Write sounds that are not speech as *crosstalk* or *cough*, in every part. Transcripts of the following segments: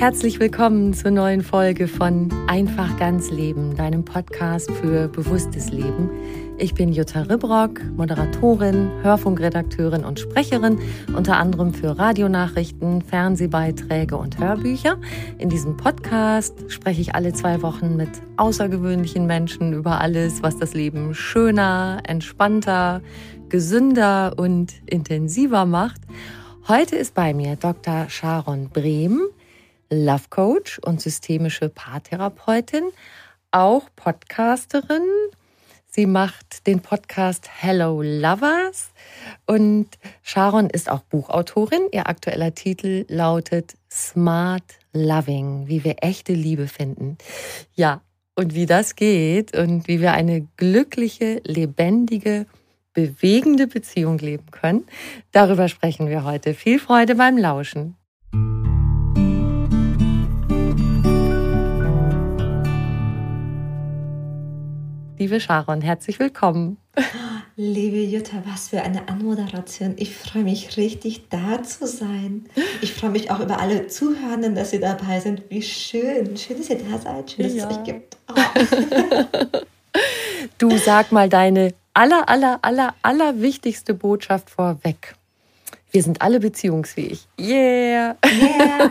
Herzlich willkommen zur neuen Folge von Einfach ganz Leben, deinem Podcast für bewusstes Leben. Ich bin Jutta Ribrock, Moderatorin, Hörfunkredakteurin und Sprecherin, unter anderem für Radionachrichten, Fernsehbeiträge und Hörbücher. In diesem Podcast spreche ich alle zwei Wochen mit außergewöhnlichen Menschen über alles, was das Leben schöner, entspannter, gesünder und intensiver macht. Heute ist bei mir Dr. Sharon Brehm. Love Coach und systemische Paartherapeutin, auch Podcasterin. Sie macht den Podcast Hello Lovers und Sharon ist auch Buchautorin. Ihr aktueller Titel lautet Smart Loving, wie wir echte Liebe finden. Ja, und wie das geht und wie wir eine glückliche, lebendige, bewegende Beziehung leben können, darüber sprechen wir heute. Viel Freude beim Lauschen. Liebe Sharon, herzlich willkommen. Liebe Jutta, was für eine Anmoderation. Ich freue mich richtig, da zu sein. Ich freue mich auch über alle Zuhörenden, dass Sie dabei sind. Wie schön. Schön, dass ihr da seid. Schön, dass ja. es euch gibt. Oh. *laughs* *laughs* du sag mal deine aller, aller, aller, aller wichtigste Botschaft vorweg. Wir sind alle beziehungsfähig. Yeah! yeah. *laughs*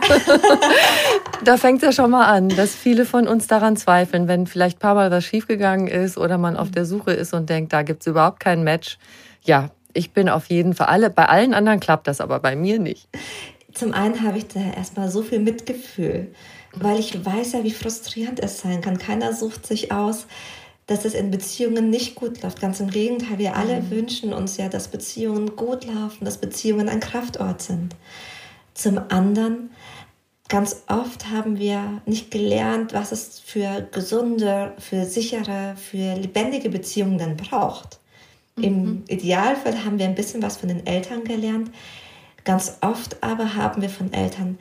da fängt es ja schon mal an, dass viele von uns daran zweifeln, wenn vielleicht ein paar Mal was schiefgegangen ist oder man auf der Suche ist und denkt, da gibt es überhaupt kein Match. Ja, ich bin auf jeden Fall alle, bei allen anderen klappt das, aber bei mir nicht. Zum einen habe ich da erstmal so viel Mitgefühl, weil ich weiß ja, wie frustrierend es sein kann. Keiner sucht sich aus, dass es in Beziehungen nicht gut läuft. Ganz im Gegenteil, wir alle mhm. wünschen uns ja, dass Beziehungen gut laufen, dass Beziehungen ein Kraftort sind. Zum anderen, ganz oft haben wir nicht gelernt, was es für gesunde, für sichere, für lebendige Beziehungen dann braucht. Mhm. Im Idealfall haben wir ein bisschen was von den Eltern gelernt. Ganz oft aber haben wir von Eltern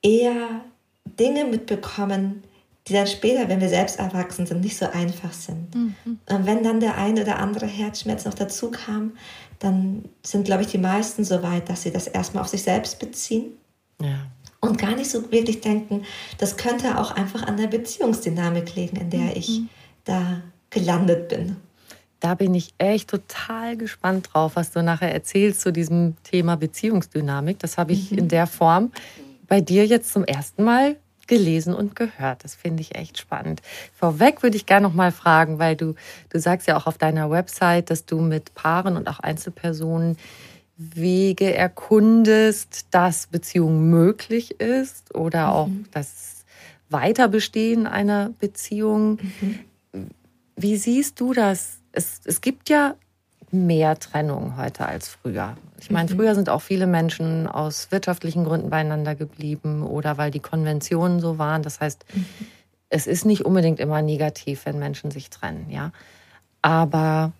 eher Dinge mitbekommen, die dann später, wenn wir selbst erwachsen sind, nicht so einfach sind. Mhm. Und wenn dann der eine oder andere Herzschmerz noch dazu kam, dann sind, glaube ich, die meisten so weit, dass sie das erstmal auf sich selbst beziehen. Ja. Und gar nicht so wirklich denken, das könnte auch einfach an der Beziehungsdynamik liegen, in der mhm. ich da gelandet bin. Da bin ich echt total gespannt drauf, was du nachher erzählst zu diesem Thema Beziehungsdynamik. Das habe ich mhm. in der Form bei dir jetzt zum ersten Mal gelesen und gehört. Das finde ich echt spannend. Vorweg würde ich gerne noch mal fragen, weil du, du sagst ja auch auf deiner Website, dass du mit Paaren und auch Einzelpersonen Wege erkundest, dass Beziehung möglich ist oder auch mhm. das Weiterbestehen einer Beziehung. Mhm. Wie siehst du das? Es, es gibt ja mehr Trennung heute als früher. Ich meine, mhm. früher sind auch viele Menschen aus wirtschaftlichen Gründen beieinander geblieben oder weil die Konventionen so waren. Das heißt, mhm. es ist nicht unbedingt immer negativ, wenn Menschen sich trennen, ja. Aber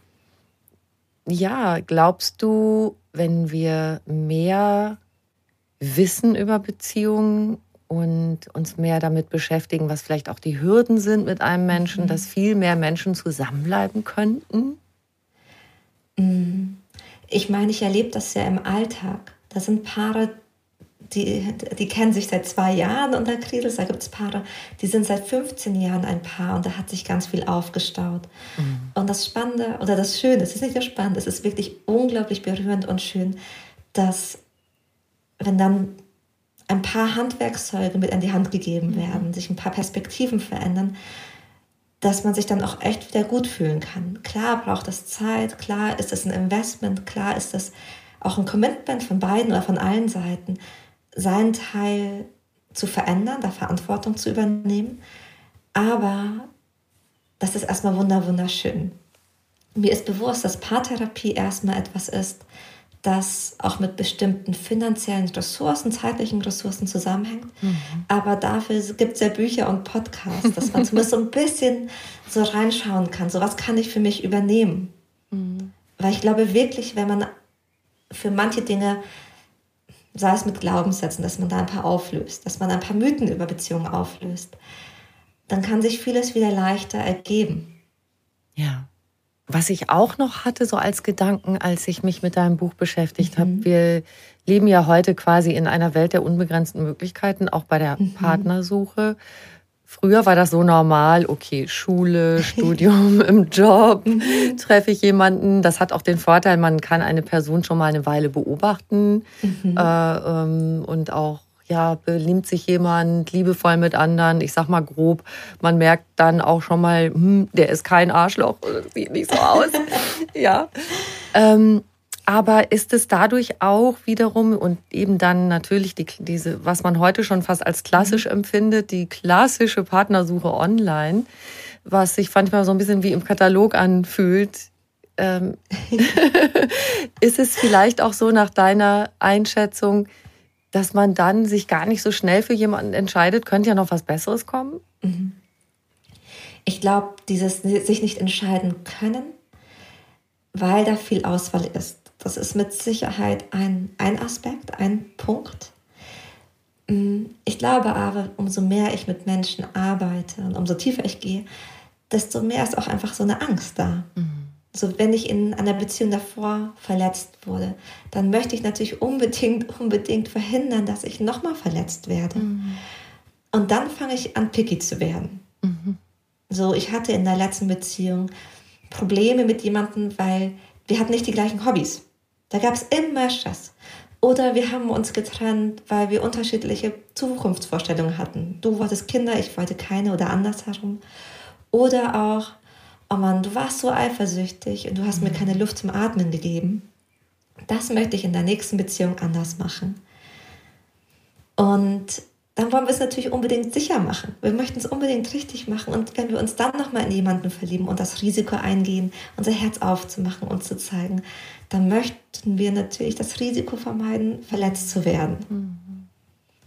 ja, glaubst du, wenn wir mehr wissen über Beziehungen und uns mehr damit beschäftigen, was vielleicht auch die Hürden sind mit einem Menschen, mhm. dass viel mehr Menschen zusammenbleiben könnten? Mm. Ich meine, ich erlebe das ja im Alltag. Da sind Paare, die, die kennen sich seit zwei Jahren unter Kredels. Da gibt es Paare, die sind seit 15 Jahren ein Paar und da hat sich ganz viel aufgestaut. Mhm. Und das Spannende oder das Schöne, es ist nicht nur spannend, es ist wirklich unglaublich berührend und schön, dass wenn dann ein paar Handwerkszeuge mit an die Hand gegeben mhm. werden, mhm. sich ein paar Perspektiven verändern, dass man sich dann auch echt wieder gut fühlen kann. Klar braucht es Zeit, klar ist es ein Investment, klar ist es auch ein Commitment von beiden oder von allen Seiten seinen Teil zu verändern, da Verantwortung zu übernehmen. Aber das ist erstmal wunderschön. Mir ist bewusst, dass Paartherapie erstmal etwas ist, das auch mit bestimmten finanziellen Ressourcen, zeitlichen Ressourcen zusammenhängt. Mhm. Aber dafür gibt es ja Bücher und Podcasts, dass man *laughs* zumindest so ein bisschen so reinschauen kann. So was kann ich für mich übernehmen? Mhm. Weil ich glaube wirklich, wenn man für manche Dinge sei es mit Glaubenssätzen, dass man da ein paar auflöst, dass man ein paar Mythen über Beziehungen auflöst, dann kann sich vieles wieder leichter ergeben. Ja. Was ich auch noch hatte, so als Gedanken, als ich mich mit deinem Buch beschäftigt mhm. habe, wir leben ja heute quasi in einer Welt der unbegrenzten Möglichkeiten, auch bei der mhm. Partnersuche. Früher war das so normal, okay, Schule, *laughs* Studium, im Job, mhm. treffe ich jemanden. Das hat auch den Vorteil, man kann eine Person schon mal eine Weile beobachten mhm. äh, ähm, und auch ja, benimmt sich jemand liebevoll mit anderen. Ich sag mal grob, man merkt dann auch schon mal, hm, der ist kein Arschloch, sieht nicht so aus. *laughs* ja. Ähm, aber ist es dadurch auch wiederum und eben dann natürlich die, diese, was man heute schon fast als klassisch mhm. empfindet, die klassische Partnersuche online, was sich manchmal so ein bisschen wie im Katalog anfühlt, ähm, *laughs* *laughs* ist es vielleicht auch so nach deiner Einschätzung, dass man dann sich gar nicht so schnell für jemanden entscheidet, könnte ja noch was Besseres kommen? Mhm. Ich glaube, dieses sich nicht entscheiden können, weil da viel Auswahl ist. Das ist mit Sicherheit ein, ein Aspekt, ein Punkt. Mm, ich glaube aber, umso mehr ich mit Menschen arbeite und umso tiefer ich gehe, desto mehr ist auch einfach so eine Angst da. Mhm. So, wenn ich in einer Beziehung davor verletzt wurde, dann möchte ich natürlich unbedingt, *laughs* unbedingt verhindern, dass ich nochmal verletzt werde. Mhm. Und dann fange ich an, picky zu werden. Mhm. So, ich hatte in der letzten Beziehung Probleme mit jemandem, weil wir hatten nicht die gleichen Hobbys. Da gab es immer Stress. Oder wir haben uns getrennt, weil wir unterschiedliche Zukunftsvorstellungen hatten. Du wolltest Kinder, ich wollte keine oder andersherum. Oder auch, oh Mann, du warst so eifersüchtig und du hast mir mhm. keine Luft zum Atmen gegeben. Das möchte ich in der nächsten Beziehung anders machen. Und dann wollen wir es natürlich unbedingt sicher machen. Wir möchten es unbedingt richtig machen. Und wenn wir uns dann nochmal in jemanden verlieben und das Risiko eingehen, unser Herz aufzumachen und zu zeigen, dann möchten wir natürlich das Risiko vermeiden, verletzt zu werden. Mhm.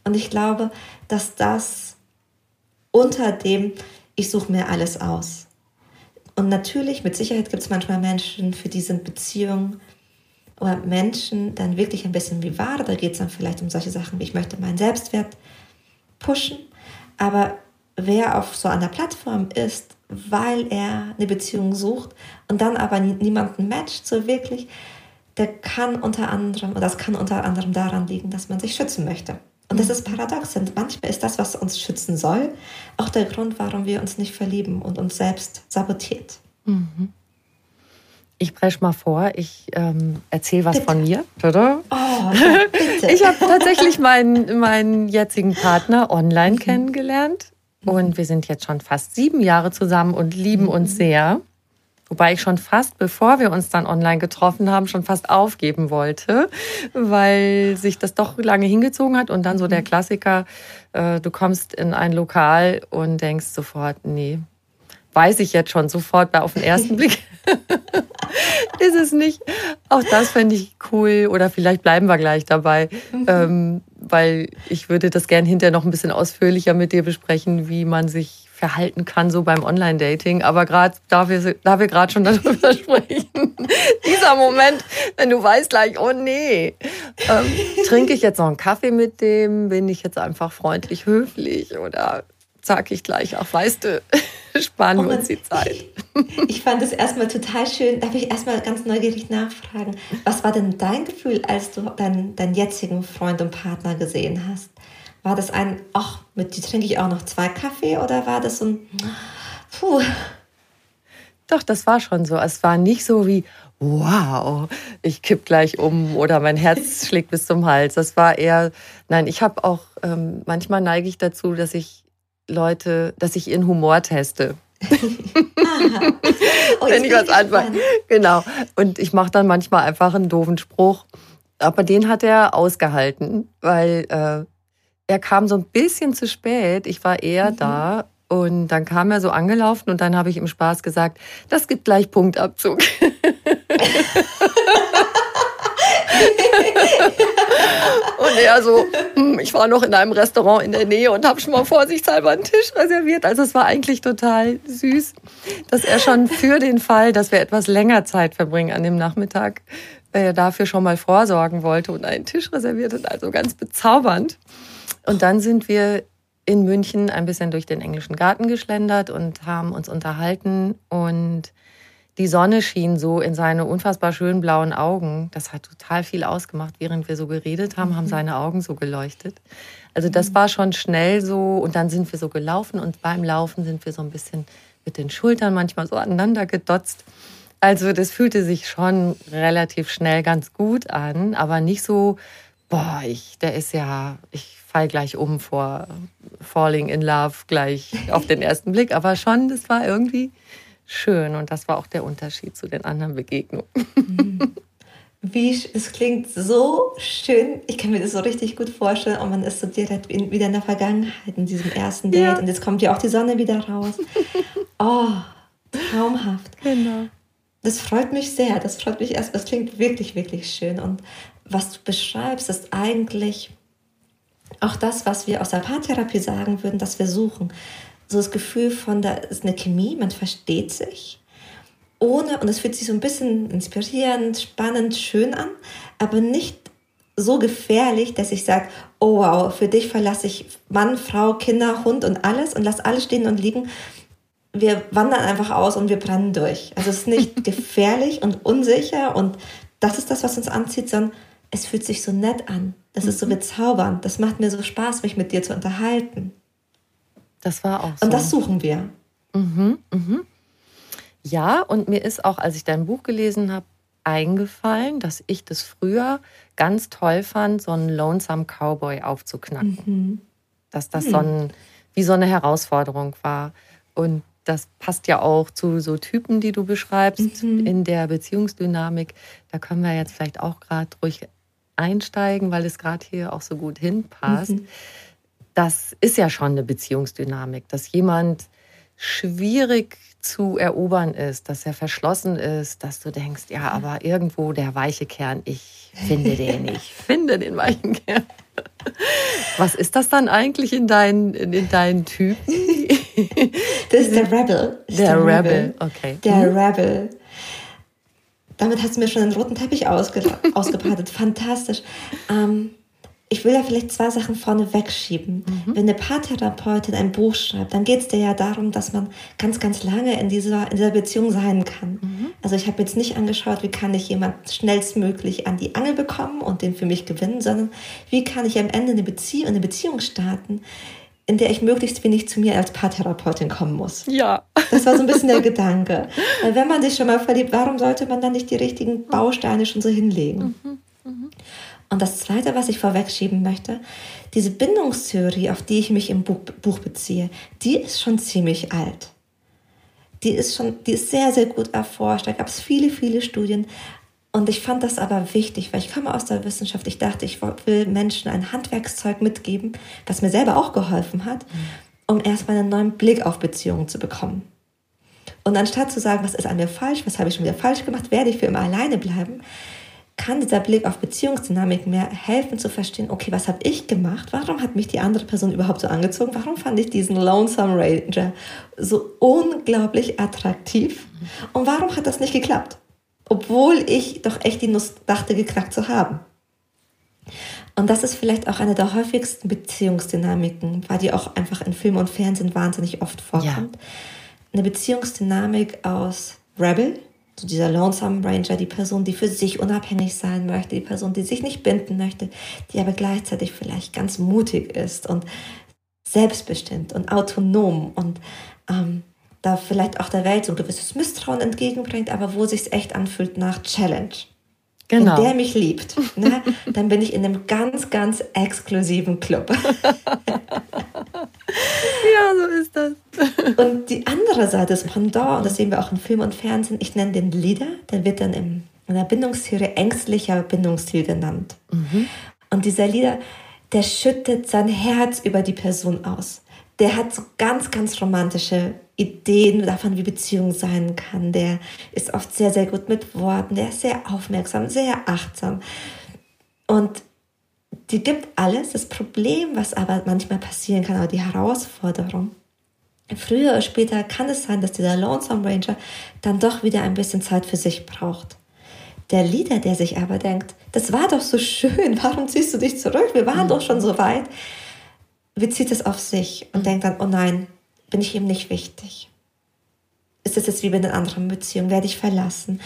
Und ich glaube, dass das unter dem, ich suche mir alles aus. Und natürlich, mit Sicherheit gibt es manchmal Menschen, für die sind Beziehungen oder Menschen dann wirklich ein bisschen wie Ware. Da geht es dann vielleicht um solche Sachen wie, ich möchte meinen Selbstwert pushen. Aber wer auf so einer Plattform ist, weil er eine Beziehung sucht und dann aber niemanden matcht, so wirklich, der kann unter anderem, oder das kann unter anderem daran liegen, dass man sich schützen möchte. Und das mhm. ist paradox. Denn manchmal ist das, was uns schützen soll, auch der Grund, warum wir uns nicht verlieben und uns selbst sabotiert. Mhm. Ich breche mal vor, ich ähm, erzähle was bitte. von mir. Oder? Oh, *laughs* bitte. Ich habe tatsächlich meinen, meinen jetzigen Partner online mhm. kennengelernt. Und wir sind jetzt schon fast sieben Jahre zusammen und lieben mhm. uns sehr. Wobei ich schon fast, bevor wir uns dann online getroffen haben, schon fast aufgeben wollte, weil sich das doch lange hingezogen hat. Und dann so der mhm. Klassiker, äh, du kommst in ein Lokal und denkst sofort, nee, weiß ich jetzt schon sofort auf den ersten *laughs* Blick. *laughs* ist es nicht. Auch das fände ich cool. Oder vielleicht bleiben wir gleich dabei. Mhm. Ähm, weil ich würde das gern hinterher noch ein bisschen ausführlicher mit dir besprechen, wie man sich verhalten kann, so beim Online-Dating. Aber gerade, da wir, da wir gerade schon darüber *laughs* sprechen, dieser Moment, wenn du weißt gleich, oh nee, ähm, trinke ich jetzt noch einen Kaffee mit dem, bin ich jetzt einfach freundlich höflich oder sag ich gleich auch, weißt du, *laughs* sparen wir oh uns die Zeit. *laughs* Ich, fand es erstmal total schön. Darf ich erstmal ganz neugierig nachfragen? Was war denn dein Gefühl, als du deinen, deinen jetzigen Freund und Partner gesehen hast? War das ein, ach, mit die trinke ich auch noch zwei Kaffee oder war das so ein, puh? Doch, das war schon so. Es war nicht so wie, wow, ich kipp gleich um oder mein Herz *laughs* schlägt bis zum Hals. Das war eher, nein, ich habe auch, ähm, manchmal neige ich dazu, dass ich Leute, dass ich ihren Humor teste. oh, Wenn ich was anfange. Genau. Und ich mache dann manchmal einfach einen doofen Spruch. Aber den hat er ausgehalten, weil äh, er kam so ein bisschen zu spät. Ich war eher mhm. da. Und dann kam er so angelaufen und dann habe ich im Spaß gesagt, das gibt gleich Punktabzug. *laughs* und er so, hm, ich war noch in einem Restaurant in der Nähe und habe schon mal vorsichtshalber einen Tisch reserviert. Also es war eigentlich total süß, dass er schon für den Fall, dass wir etwas länger Zeit verbringen an dem Nachmittag, äh, dafür schon mal vorsorgen wollte und einen Tisch reserviert hat. Also ganz bezaubernd. Und dann sind wir in München ein bisschen durch den englischen Garten geschlendert und haben uns unterhalten und die Sonne schien so in seine unfassbar schönen blauen Augen. Das hat total viel ausgemacht. Während wir so geredet haben, haben mhm. seine Augen so geleuchtet. Also das war schon schnell so. Und dann sind wir so gelaufen und beim Laufen sind wir so ein bisschen mit den Schultern manchmal so aneinander gedotzt. Also das fühlte sich schon relativ schnell ganz gut an, aber nicht so, boah, ich, der ist ja, ich fall gleich um vor Falling in Love gleich auf den ersten Blick. Aber schon, das war irgendwie schön und das war auch der Unterschied zu den anderen Begegnungen. Mhm. Wie, es klingt so schön. Ich kann mir das so richtig gut vorstellen. Und man ist so direkt wieder in der Vergangenheit, in diesem ersten Date. Ja. Und jetzt kommt ja auch die Sonne wieder raus. *laughs* Oh, traumhaft. Genau. Das freut mich sehr. Das freut mich erst. Das klingt wirklich, wirklich schön. Und was du beschreibst, ist eigentlich auch das, was wir aus der Paartherapie sagen würden, dass wir suchen so das Gefühl von, da ist eine Chemie, man versteht sich. Ohne, und es fühlt sich so ein bisschen inspirierend, spannend, schön an, aber nicht so gefährlich, dass ich sage, oh wow, für dich verlasse ich Mann, Frau, Kinder, Hund und alles und lass alles stehen und liegen. Wir wandern einfach aus und wir brennen durch. Also es ist nicht *laughs* gefährlich und unsicher und das ist das, was uns anzieht, sondern es fühlt sich so nett an. Das ist so mhm. bezaubernd. Das macht mir so Spaß, mich mit dir zu unterhalten. Das war auch so. Und das suchen wir. Mhm, mhm. Ja, und mir ist auch, als ich dein Buch gelesen habe, eingefallen, dass ich das früher ganz toll fand, so einen Lonesome Cowboy aufzuknacken. Mhm. Dass das so ein, wie so eine Herausforderung war. Und das passt ja auch zu so Typen, die du beschreibst mhm. in der Beziehungsdynamik. Da können wir jetzt vielleicht auch gerade ruhig einsteigen, weil es gerade hier auch so gut hinpasst. Mhm das ist ja schon eine Beziehungsdynamik, dass jemand schwierig zu erobern ist, dass er verschlossen ist, dass du denkst, ja, aber irgendwo der weiche Kern, ich finde den, *laughs* ich finde den weichen Kern. Was ist das dann eigentlich in deinen, in deinen Typen? *laughs* Das ist der Rebel. Der, der, Rebel. Rebel, okay. Der mhm. Rebel. Damit hast du mir schon einen roten Teppich ausge *laughs* ausgebreitet. Fantastisch. Ähm, ich will ja vielleicht zwei Sachen vorne wegschieben. Mhm. Wenn eine Paartherapeutin ein Buch schreibt, dann geht es dir ja darum, dass man ganz, ganz lange in dieser, in dieser Beziehung sein kann. Mhm. Also ich habe jetzt nicht angeschaut, wie kann ich jemanden schnellstmöglich an die Angel bekommen und den für mich gewinnen, sondern wie kann ich am Ende eine Beziehung, eine Beziehung starten, in der ich möglichst wenig zu mir als Paartherapeutin kommen muss. Ja. Das war so ein bisschen der *laughs* Gedanke. Weil wenn man sich schon mal verliebt, warum sollte man dann nicht die richtigen Bausteine schon so hinlegen? Mhm. Mhm. Und das Zweite, was ich vorwegschieben möchte, diese Bindungstheorie, auf die ich mich im Buch, Buch beziehe, die ist schon ziemlich alt. Die ist schon, die ist sehr, sehr gut erforscht. Da gab es viele, viele Studien. Und ich fand das aber wichtig, weil ich komme aus der Wissenschaft. Ich dachte, ich will Menschen ein Handwerkszeug mitgeben, was mir selber auch geholfen hat, um erstmal einen neuen Blick auf Beziehungen zu bekommen. Und anstatt zu sagen, was ist an mir falsch, was habe ich schon wieder falsch gemacht, werde ich für immer alleine bleiben, kann dieser Blick auf Beziehungsdynamik mir helfen zu verstehen, okay, was habe ich gemacht? Warum hat mich die andere Person überhaupt so angezogen? Warum fand ich diesen Lonesome Ranger so unglaublich attraktiv? Und warum hat das nicht geklappt? Obwohl ich doch echt die Nuss dachte, geknackt zu haben. Und das ist vielleicht auch eine der häufigsten Beziehungsdynamiken, weil die auch einfach in Film und Fernsehen wahnsinnig oft vorkommt. Ja. Eine Beziehungsdynamik aus Rebel, so dieser Lonesome Ranger, die Person, die für sich unabhängig sein möchte, die Person, die sich nicht binden möchte, die aber gleichzeitig vielleicht ganz mutig ist und selbstbestimmt und autonom und ähm, da vielleicht auch der Welt so ein gewisses Misstrauen entgegenbringt, aber wo sich echt anfühlt nach Challenge. Genau. Wenn der mich liebt, ne, dann bin ich in einem ganz, ganz exklusiven Club. *laughs* ja, so ist das. *laughs* und die andere Seite des Pendant, und das sehen wir auch in Film und Fernsehen, ich nenne den Leader, der wird dann in der Bindungstheorie ängstlicher Bindungsstil genannt. Mhm. Und dieser Leader, der schüttet sein Herz über die Person aus. Der hat so ganz, ganz romantische Ideen davon, wie Beziehung sein kann. Der ist oft sehr, sehr gut mit Worten. Der ist sehr aufmerksam, sehr achtsam. Und die gibt alles. Das Problem, was aber manchmal passieren kann, oder die Herausforderung, früher oder später kann es sein, dass dieser Lonesome Ranger dann doch wieder ein bisschen Zeit für sich braucht. Der Leader, der sich aber denkt, das war doch so schön, *laughs* warum ziehst du dich zurück? Wir waren mhm. doch schon so weit. Bezieht es auf sich und mhm. denkt dann, oh nein, bin ich ihm nicht wichtig? Ist es jetzt wie bei den anderen Beziehungen? Werde ich verlassen?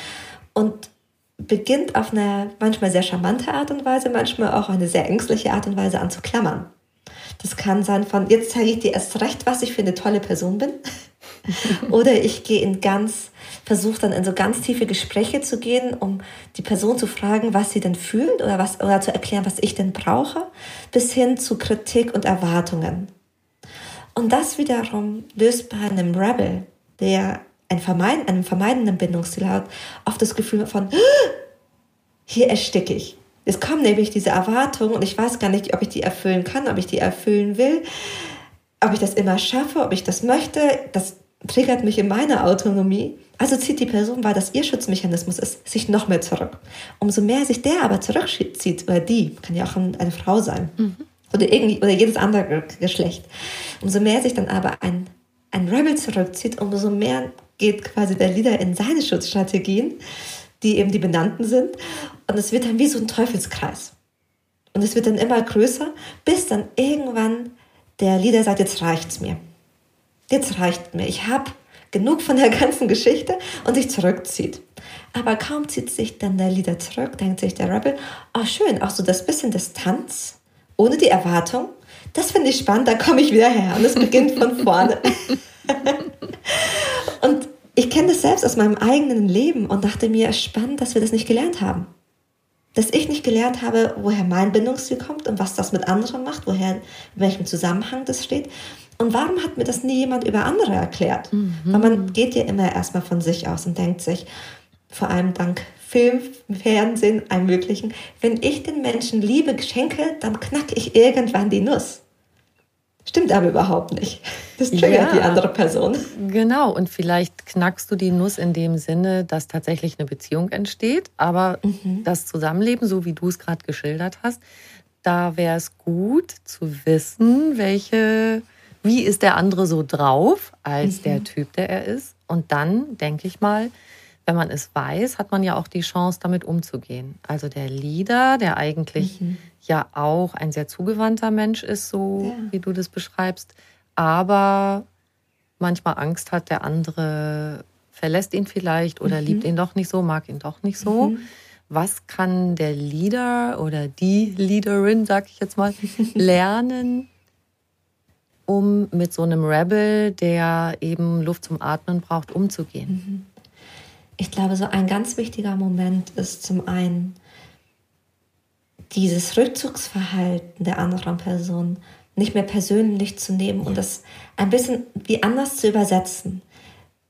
Und beginnt auf eine manchmal sehr charmante Art und Weise, manchmal auch eine sehr ängstliche Art und Weise an zu klammern. Das kann sein von, jetzt zeige ich dir erst recht, was ich für eine tolle Person bin. *laughs* Oder ich gehe in ganz, versuche dann in so ganz tiefe Gespräche zu gehen, um die Person zu fragen, was sie denn fühlt oder was, oder zu erklären, was ich denn brauche, bis hin zu Kritik und Erwartungen. Und das wiederum löst bei einem Rebel, der ein Vermeiden, einen vermeidenden Bindungsstil hat, oft das Gefühl von, hier ersticke ich. Es kommen nämlich diese Erwartungen und ich weiß gar nicht, ob ich die erfüllen kann, ob ich die erfüllen will, ob ich das immer schaffe, ob ich das möchte. Das triggert mich in meiner Autonomie. Also zieht die Person, weil das ihr Schutzmechanismus ist, sich noch mehr zurück. Umso mehr sich der aber zurückzieht, oder die, kann ja auch eine Frau sein, mhm. Oder, irgendwie, oder jedes andere Geschlecht, umso mehr sich dann aber ein, ein Rebel zurückzieht, umso mehr geht quasi der Leader in seine Schutzstrategien, die eben die benannten sind. Und es wird dann wie so ein Teufelskreis. Und es wird dann immer größer, bis dann irgendwann der Leader sagt, jetzt reicht's mir. Jetzt reicht mir. Ich habe genug von der ganzen Geschichte und sich zurückzieht. Aber kaum zieht sich dann der Leader zurück, denkt sich der Rebel, oh schön, auch so das bisschen Distanz, ohne die Erwartung, das finde ich spannend, da komme ich wieder her und es beginnt von vorne. *laughs* und ich kenne das selbst aus meinem eigenen Leben und dachte mir, spannend, dass wir das nicht gelernt haben. Dass ich nicht gelernt habe, woher mein Bindungsstil kommt und was das mit anderen macht, woher, in welchem Zusammenhang das steht. Und warum hat mir das nie jemand über andere erklärt? Mhm. Weil man geht ja immer erstmal von sich aus und denkt sich, vor allem dank Film, Fernsehen, allem Möglichen, wenn ich den Menschen Liebe schenke, dann knacke ich irgendwann die Nuss. Stimmt aber überhaupt nicht. Das triggert ja, die andere Person. Genau, und vielleicht knackst du die Nuss in dem Sinne, dass tatsächlich eine Beziehung entsteht. Aber mhm. das Zusammenleben, so wie du es gerade geschildert hast, da wäre es gut zu wissen, welche, wie ist der andere so drauf als mhm. der Typ, der er ist. Und dann, denke ich mal, wenn man es weiß, hat man ja auch die Chance, damit umzugehen. Also der Leader, der eigentlich mhm. ja auch ein sehr zugewandter Mensch ist, so ja. wie du das beschreibst, aber manchmal Angst hat, der andere verlässt ihn vielleicht oder mhm. liebt ihn doch nicht so, mag ihn doch nicht so. Mhm. Was kann der Leader oder die Leaderin, sag ich jetzt mal, *laughs* lernen, um mit so einem Rebel, der eben Luft zum Atmen braucht, umzugehen? Ich glaube, so ein ganz wichtiger Moment ist zum einen dieses Rückzugsverhalten der anderen Person nicht mehr persönlich zu nehmen und das ein bisschen wie anders zu übersetzen.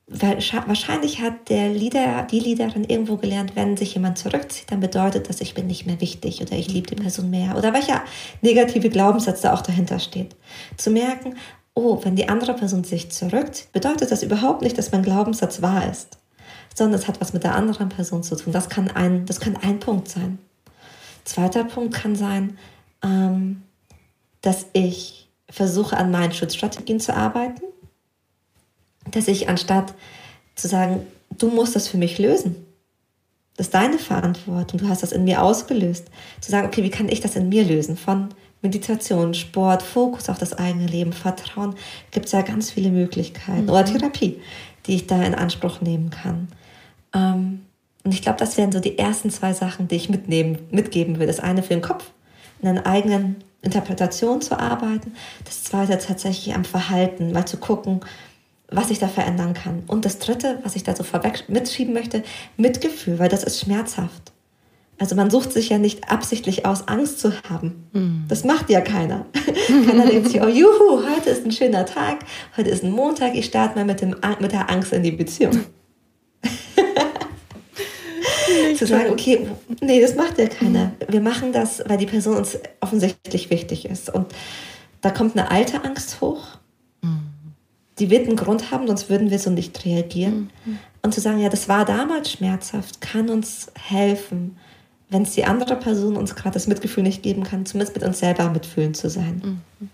Weil wahrscheinlich hat der Leader, die Leaderin irgendwo gelernt, wenn sich jemand zurückzieht, dann bedeutet das, ich bin nicht mehr wichtig oder ich liebe die Person mehr oder welcher negative Glaubenssatz da auch dahinter steht. Zu merken, oh, wenn die andere Person sich zurückzieht, bedeutet das überhaupt nicht, dass mein Glaubenssatz wahr ist sondern es hat was mit der anderen Person zu tun. Das kann ein, das kann ein Punkt sein. Zweiter Punkt kann sein, ähm, dass ich versuche, an meinen Schutzstrategien zu arbeiten. Dass ich anstatt zu sagen, du musst das für mich lösen, das ist deine Verantwortung, du hast das in mir ausgelöst, zu sagen, okay, wie kann ich das in mir lösen? Von Meditation, Sport, Fokus auf das eigene Leben, Vertrauen, gibt es ja ganz viele Möglichkeiten. Mhm. Oder Therapie, die ich da in Anspruch nehmen kann. Ähm, und ich glaube, das wären so die ersten zwei Sachen, die ich mitnehmen, mitgeben will. Das eine für den Kopf, in einer eigenen Interpretation zu arbeiten. Das zweite tatsächlich am Verhalten, mal zu gucken, was ich da verändern kann. Und das dritte, was ich da so vorweg mitschieben möchte, Mitgefühl, weil das ist schmerzhaft. Also man sucht sich ja nicht absichtlich aus, Angst zu haben. Mm. Das macht ja keiner. *laughs* keiner denkt sich, oh juhu, heute ist ein schöner Tag, heute ist ein Montag, ich starte mal mit, dem, mit der Angst in die Beziehung. *laughs* zu sagen, okay, nee, das macht ja keiner. Mhm. Wir machen das, weil die Person uns offensichtlich wichtig ist. Und da kommt eine alte Angst hoch. Mhm. Die wird einen Grund haben, sonst würden wir so nicht reagieren. Mhm. Und zu sagen, ja, das war damals schmerzhaft, kann uns helfen, wenn es die andere Person uns gerade das Mitgefühl nicht geben kann, zumindest mit uns selber mitfühlen zu sein. Mhm.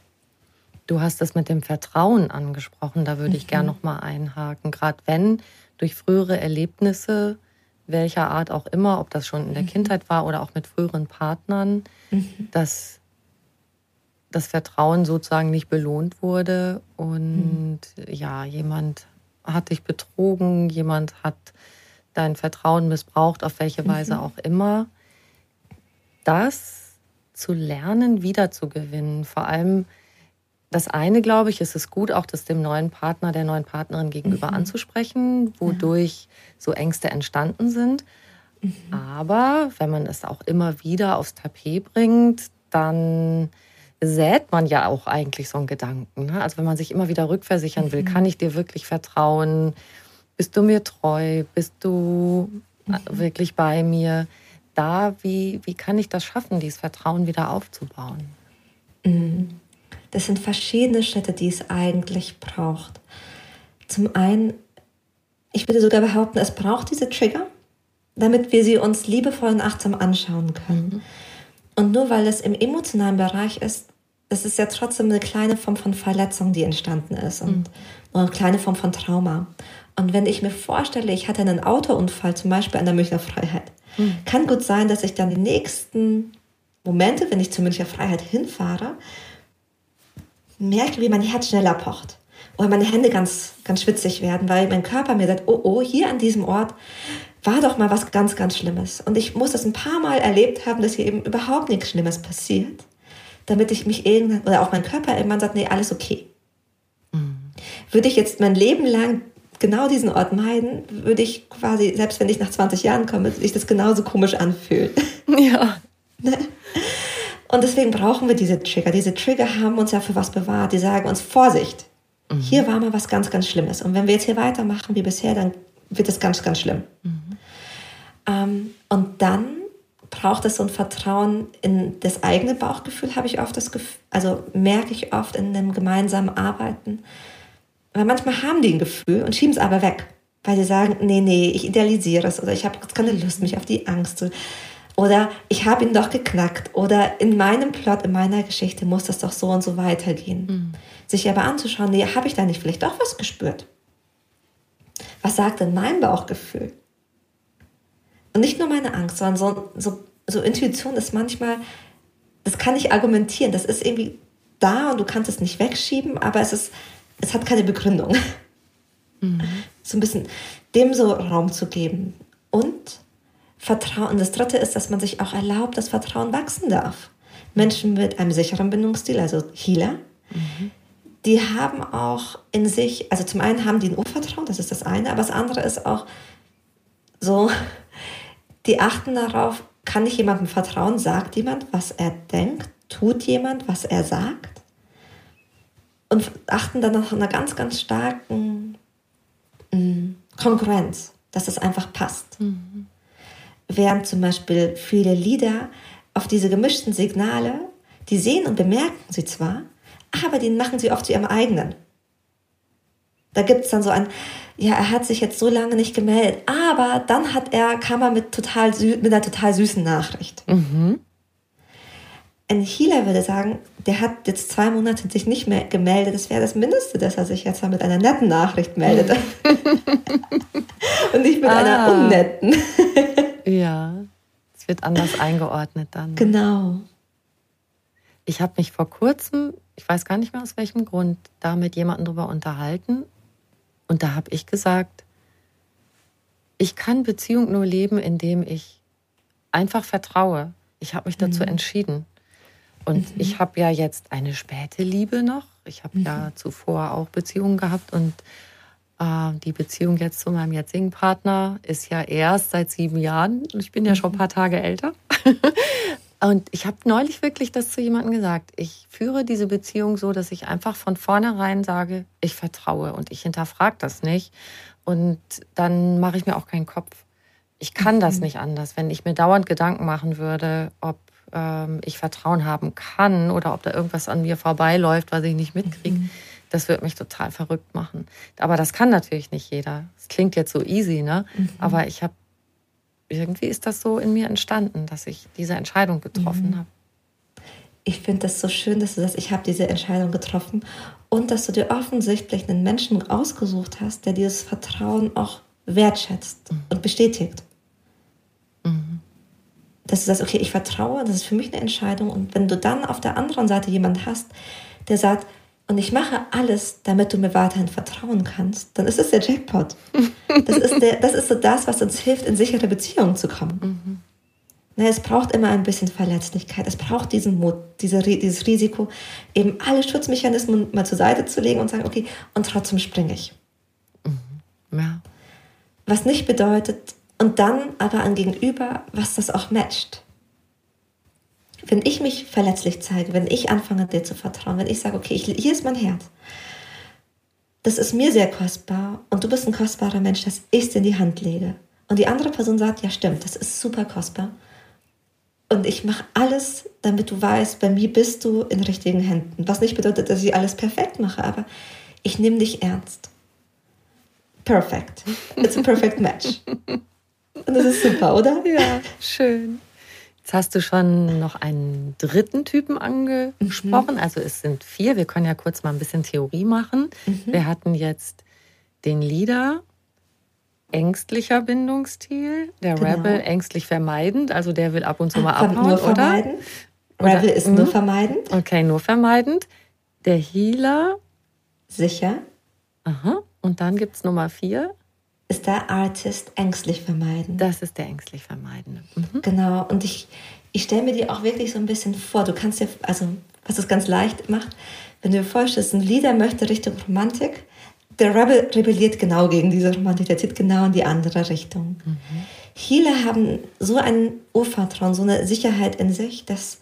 Du hast das mit dem Vertrauen angesprochen, da würde ich gerne noch mal einhaken. Gerade wenn durch frühere Erlebnisse welcher Art auch immer, ob das schon in der mhm. Kindheit war oder auch mit früheren Partnern, mhm. dass das Vertrauen sozusagen nicht belohnt wurde und mhm. ja, jemand hat dich betrogen, jemand hat dein Vertrauen missbraucht, auf welche mhm. Weise auch immer. Das zu lernen, wiederzugewinnen, vor allem das eine, glaube ich, ist es gut, auch das dem neuen Partner, der neuen Partnerin gegenüber mhm. anzusprechen, wodurch ja. so Ängste entstanden sind. Mhm. Aber wenn man es auch immer wieder aufs Tapet bringt, dann sät man ja auch eigentlich so einen Gedanken. Ne? Also wenn man sich immer wieder rückversichern will, mhm. kann ich dir wirklich vertrauen? Bist du mir treu? Bist du mhm. wirklich bei mir? Da, wie, wie kann ich das schaffen, dieses Vertrauen wieder aufzubauen? Das sind verschiedene Schritte, die es eigentlich braucht. Zum einen, ich würde sogar behaupten, es braucht diese Trigger, damit wir sie uns liebevoll und achtsam anschauen können. Und nur weil es im emotionalen Bereich ist, das ist ja trotzdem eine kleine Form von Verletzung, die entstanden ist und mhm. eine kleine Form von Trauma. Und wenn ich mir vorstelle, ich hatte einen Autounfall, zum Beispiel an der Münchner Freiheit, mhm. kann gut sein, dass ich dann die nächsten Momente, wenn ich zur Münchner Freiheit hinfahre, merke, wie mein Herz schneller pocht. Oder meine Hände ganz, ganz schwitzig werden, weil mein Körper mir sagt, oh, oh, hier an diesem Ort war doch mal was ganz, ganz Schlimmes. Und ich muss das ein paar Mal erlebt haben, dass hier eben überhaupt nichts Schlimmes passiert, damit ich mich irgendwann, oder auch mein Körper irgendwann sagt, nee, alles okay. Mhm. Würde ich jetzt mein Leben lang genau diesen Ort meiden, würde ich quasi, selbst wenn ich nach 20 Jahren komme, sich das genauso komisch anfühlen. Ja. *laughs* Ne? Und deswegen brauchen wir diese Trigger. Diese Trigger haben uns ja für was bewahrt. Die sagen uns, Vorsicht, mhm. hier war mal was ganz, ganz Schlimmes. Und wenn wir jetzt hier weitermachen wie bisher, dann wird es ganz, ganz schlimm. Mhm. Ähm, und dann braucht es so ein Vertrauen in das eigene Bauchgefühl, habe ich oft das Gefühl, also merke ich oft in dem gemeinsamen Arbeiten. Weil manchmal haben die ein Gefühl und schieben es aber weg, weil sie sagen, nee, nee, ich idealisiere es oder ich habe keine Lust, mich auf die Angst zu oder ich habe ihn doch geknackt. Oder in meinem Plot, in meiner Geschichte muss das doch so und so weitergehen. Mhm. Sich aber anzuschauen, nee, habe ich da nicht vielleicht doch was gespürt? Was sagt denn mein Bauchgefühl? Und nicht nur meine Angst, sondern so, so, so Intuition ist manchmal, das kann ich argumentieren, das ist irgendwie da und du kannst es nicht wegschieben, aber es ist, es hat keine Begründung. Mhm. So ein bisschen dem so Raum zu geben. Und Vertrauen. Das dritte ist, dass man sich auch erlaubt, dass Vertrauen wachsen darf. Menschen mit einem sicheren Bindungsstil, also Healer, mhm. die haben auch in sich, also zum einen haben die ein Urvertrauen, das ist das eine, aber das andere ist auch so, die achten darauf, kann ich jemandem vertrauen, sagt jemand, was er denkt, tut jemand, was er sagt und achten dann nach einer ganz, ganz starken mm, Konkurrenz, dass es einfach passt. Mhm während zum Beispiel viele Lieder auf diese gemischten Signale, die sehen und bemerken sie zwar, aber die machen sie oft zu ihrem eigenen. Da gibt es dann so ein, ja, er hat sich jetzt so lange nicht gemeldet, aber dann hat er, kam er mit, total mit einer total süßen Nachricht. Mhm. Ein Healer würde sagen, der hat jetzt zwei Monate sich nicht mehr gemeldet. Das wäre das Mindeste, dass er sich jetzt mal mit einer netten Nachricht meldet. *laughs* Und nicht mit ah. einer unnetten. Ja, es wird anders eingeordnet dann. Genau. Ich habe mich vor kurzem, ich weiß gar nicht mehr aus welchem Grund, da mit jemandem drüber unterhalten. Und da habe ich gesagt, ich kann Beziehung nur leben, indem ich einfach vertraue. Ich habe mich dazu mhm. entschieden. Und mhm. ich habe ja jetzt eine späte Liebe noch. Ich habe mhm. ja zuvor auch Beziehungen gehabt und die Beziehung jetzt zu meinem jetzigen Partner ist ja erst seit sieben Jahren. Ich bin ja schon ein paar Tage älter. *laughs* und ich habe neulich wirklich das zu jemandem gesagt. Ich führe diese Beziehung so, dass ich einfach von vornherein sage, ich vertraue und ich hinterfrage das nicht. Und dann mache ich mir auch keinen Kopf. Ich kann das mhm. nicht anders. Wenn ich mir dauernd Gedanken machen würde, ob ähm, ich Vertrauen haben kann oder ob da irgendwas an mir vorbeiläuft, was ich nicht mitkriege. Mhm. Das wird mich total verrückt machen. Aber das kann natürlich nicht jeder. Es klingt jetzt so easy, ne? Mhm. Aber ich habe irgendwie ist das so in mir entstanden, dass ich diese Entscheidung getroffen mhm. habe. Ich finde das so schön, dass du sagst, ich habe diese Entscheidung getroffen und dass du dir offensichtlich einen Menschen ausgesucht hast, der dieses Vertrauen auch wertschätzt mhm. und bestätigt. Mhm dass du sagst, okay, ich vertraue, das ist für mich eine Entscheidung. Und wenn du dann auf der anderen Seite jemand hast, der sagt, und ich mache alles, damit du mir weiterhin vertrauen kannst, dann ist es der Jackpot. Das ist, der, das ist so das, was uns hilft, in sichere Beziehungen zu kommen. Mhm. es braucht immer ein bisschen Verletzlichkeit. Es braucht diesen Mut, diese, dieses Risiko, eben alle Schutzmechanismen mal zur Seite zu legen und sagen, okay, und trotzdem springe ich. Mhm. Ja. Was nicht bedeutet, und dann aber ein Gegenüber, was das auch matcht. Wenn ich mich verletzlich zeige, wenn ich anfange, dir zu vertrauen, wenn ich sage, okay, ich, hier ist mein Herz, das ist mir sehr kostbar und du bist ein kostbarer Mensch, dass ich es in die Hand lege. Und die andere Person sagt, ja stimmt, das ist super kostbar. Und ich mache alles, damit du weißt, bei mir bist du in richtigen Händen. Was nicht bedeutet, dass ich alles perfekt mache, aber ich nehme dich ernst. Perfect. It's a perfect match. Und das ist super, oder? Ja, schön. Jetzt hast du schon noch einen dritten Typen angesprochen. Mhm. Also es sind vier. Wir können ja kurz mal ein bisschen Theorie machen. Mhm. Wir hatten jetzt den Leader, ängstlicher Bindungsstil, der genau. Rebel ängstlich vermeidend, also der will ab und zu mal abhauen, nur vermeiden. oder? Rebel ist nur mhm. vermeidend. Okay, nur vermeidend. Der Healer. Sicher. Aha. Und dann gibt es Nummer vier ist der Artist ängstlich vermeiden. Das ist der ängstlich vermeidende. Mhm. Genau, und ich, ich stelle mir die auch wirklich so ein bisschen vor. Du kannst dir, also was es ganz leicht macht, wenn du dir vorstellst, ein Leader möchte Richtung Romantik, der Rebel rebelliert genau gegen diese Romantik, der zieht genau in die andere Richtung. Mhm. Healer haben so ein Urvertrauen, so eine Sicherheit in sich, dass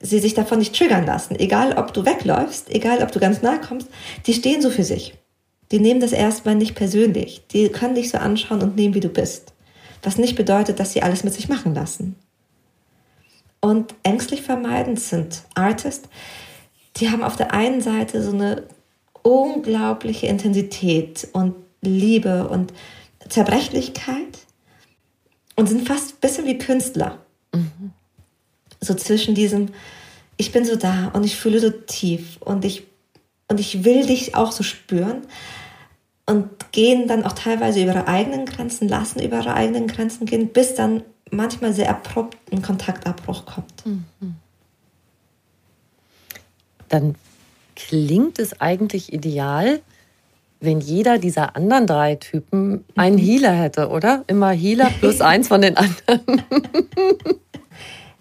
sie sich davon nicht triggern lassen. Egal, ob du wegläufst, egal, ob du ganz nahe kommst, die stehen so für sich die nehmen das erstmal nicht persönlich. Die können dich so anschauen und nehmen, wie du bist. Was nicht bedeutet, dass sie alles mit sich machen lassen. Und ängstlich vermeidend sind Artists, die haben auf der einen Seite so eine unglaubliche Intensität und Liebe und Zerbrechlichkeit und sind fast ein bisschen wie Künstler. Mhm. So zwischen diesem, ich bin so da und ich fühle so tief und ich, und ich will dich auch so spüren, und gehen dann auch teilweise über ihre eigenen Grenzen, lassen über ihre eigenen Grenzen gehen, bis dann manchmal sehr abrupt ein Kontaktabbruch kommt. Mhm. Dann klingt es eigentlich ideal, wenn jeder dieser anderen drei Typen einen mhm. Healer hätte, oder? Immer Healer plus *laughs* eins von den anderen.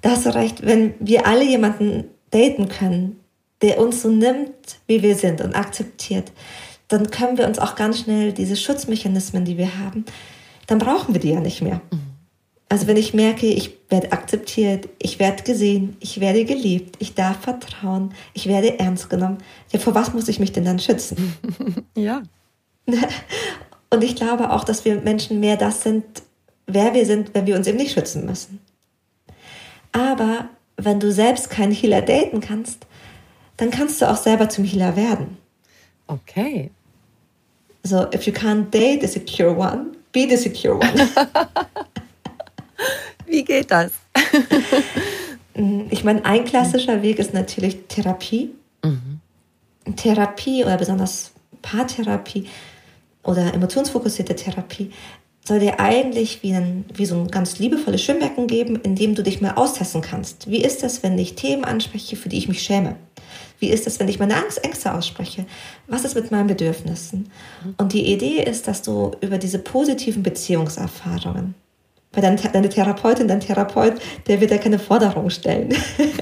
da hast du recht, wenn wir alle jemanden daten können, der uns so nimmt, wie wir sind und akzeptiert, dann können wir uns auch ganz schnell diese Schutzmechanismen, die wir haben, dann brauchen wir die ja nicht mehr. Mhm. Also wenn ich merke, ich werde akzeptiert, ich werde gesehen, ich werde geliebt, ich darf vertrauen, ich werde ernst genommen, ja, vor was muss ich mich denn dann schützen? *laughs* ja. *laughs* Und ich glaube auch, dass wir Menschen mehr das sind, wer wir sind, wenn wir uns eben nicht schützen müssen. Aber wenn du selbst keinen Healer daten kannst, dann kannst du auch selber zum Healer werden. Okay. So, if you can't date a secure one, be the secure one. *laughs* Wie geht das? ich meine, ein klassischer Weg ist natürlich Therapie. Mhm. Therapie oder besonders Paartherapie oder emotionsfokussierte Therapie soll dir eigentlich wie, ein, wie so ein ganz liebevolles Schwimmbecken geben, in dem du dich mal austesten kannst. Wie ist das, wenn ich Themen anspreche, für die ich mich schäme? Wie ist es, wenn ich meine Angst, Ängste ausspreche? Was ist mit meinen Bedürfnissen? Und die Idee ist, dass du über diese positiven Beziehungserfahrungen, weil deine, deine Therapeutin, dein Therapeut, der wird ja keine Forderung stellen.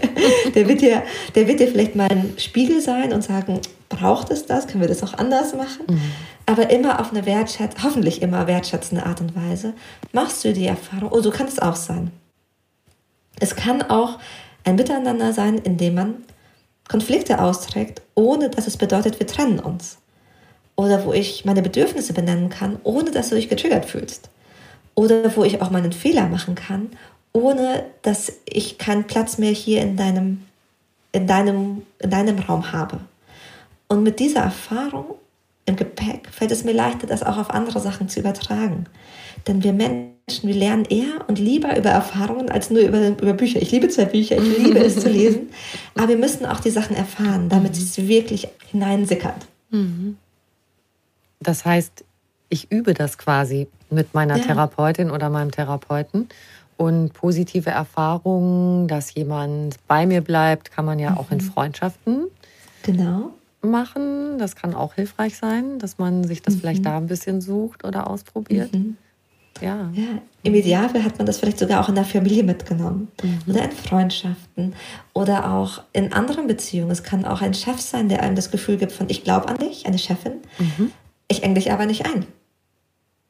*laughs* der, wird dir, der wird dir vielleicht mal ein Spiegel sein und sagen, braucht es das? Können wir das auch anders machen? Mhm. Aber immer auf eine wertschätzende, hoffentlich immer wertschätzende Art und Weise machst du die Erfahrung, oh, so kann es auch sein. Es kann auch ein Miteinander sein, in dem man Konflikte austrägt, ohne dass es bedeutet, wir trennen uns. Oder wo ich meine Bedürfnisse benennen kann, ohne dass du dich getriggert fühlst. Oder wo ich auch meinen Fehler machen kann, ohne dass ich keinen Platz mehr hier in deinem, in deinem, in deinem Raum habe. Und mit dieser Erfahrung im Gepäck fällt es mir leichter, das auch auf andere Sachen zu übertragen. Denn wir Menschen, wir lernen eher und lieber über Erfahrungen als nur über, über Bücher. Ich liebe zwar Bücher, ich liebe es zu lesen, *laughs* aber wir müssen auch die Sachen erfahren, damit es wirklich hineinsickert. Mhm. Das heißt, ich übe das quasi mit meiner ja. Therapeutin oder meinem Therapeuten. Und positive Erfahrungen, dass jemand bei mir bleibt, kann man ja mhm. auch in mhm. Freundschaften genau. machen. Das kann auch hilfreich sein, dass man sich das mhm. vielleicht da ein bisschen sucht oder ausprobiert. Mhm. Ja. ja. Im Idealfall hat man das vielleicht sogar auch in der Familie mitgenommen mhm. oder in Freundschaften oder auch in anderen Beziehungen. Es kann auch ein Chef sein, der einem das Gefühl gibt von ich glaube an dich, eine Chefin. Mhm. Ich eng dich aber nicht ein.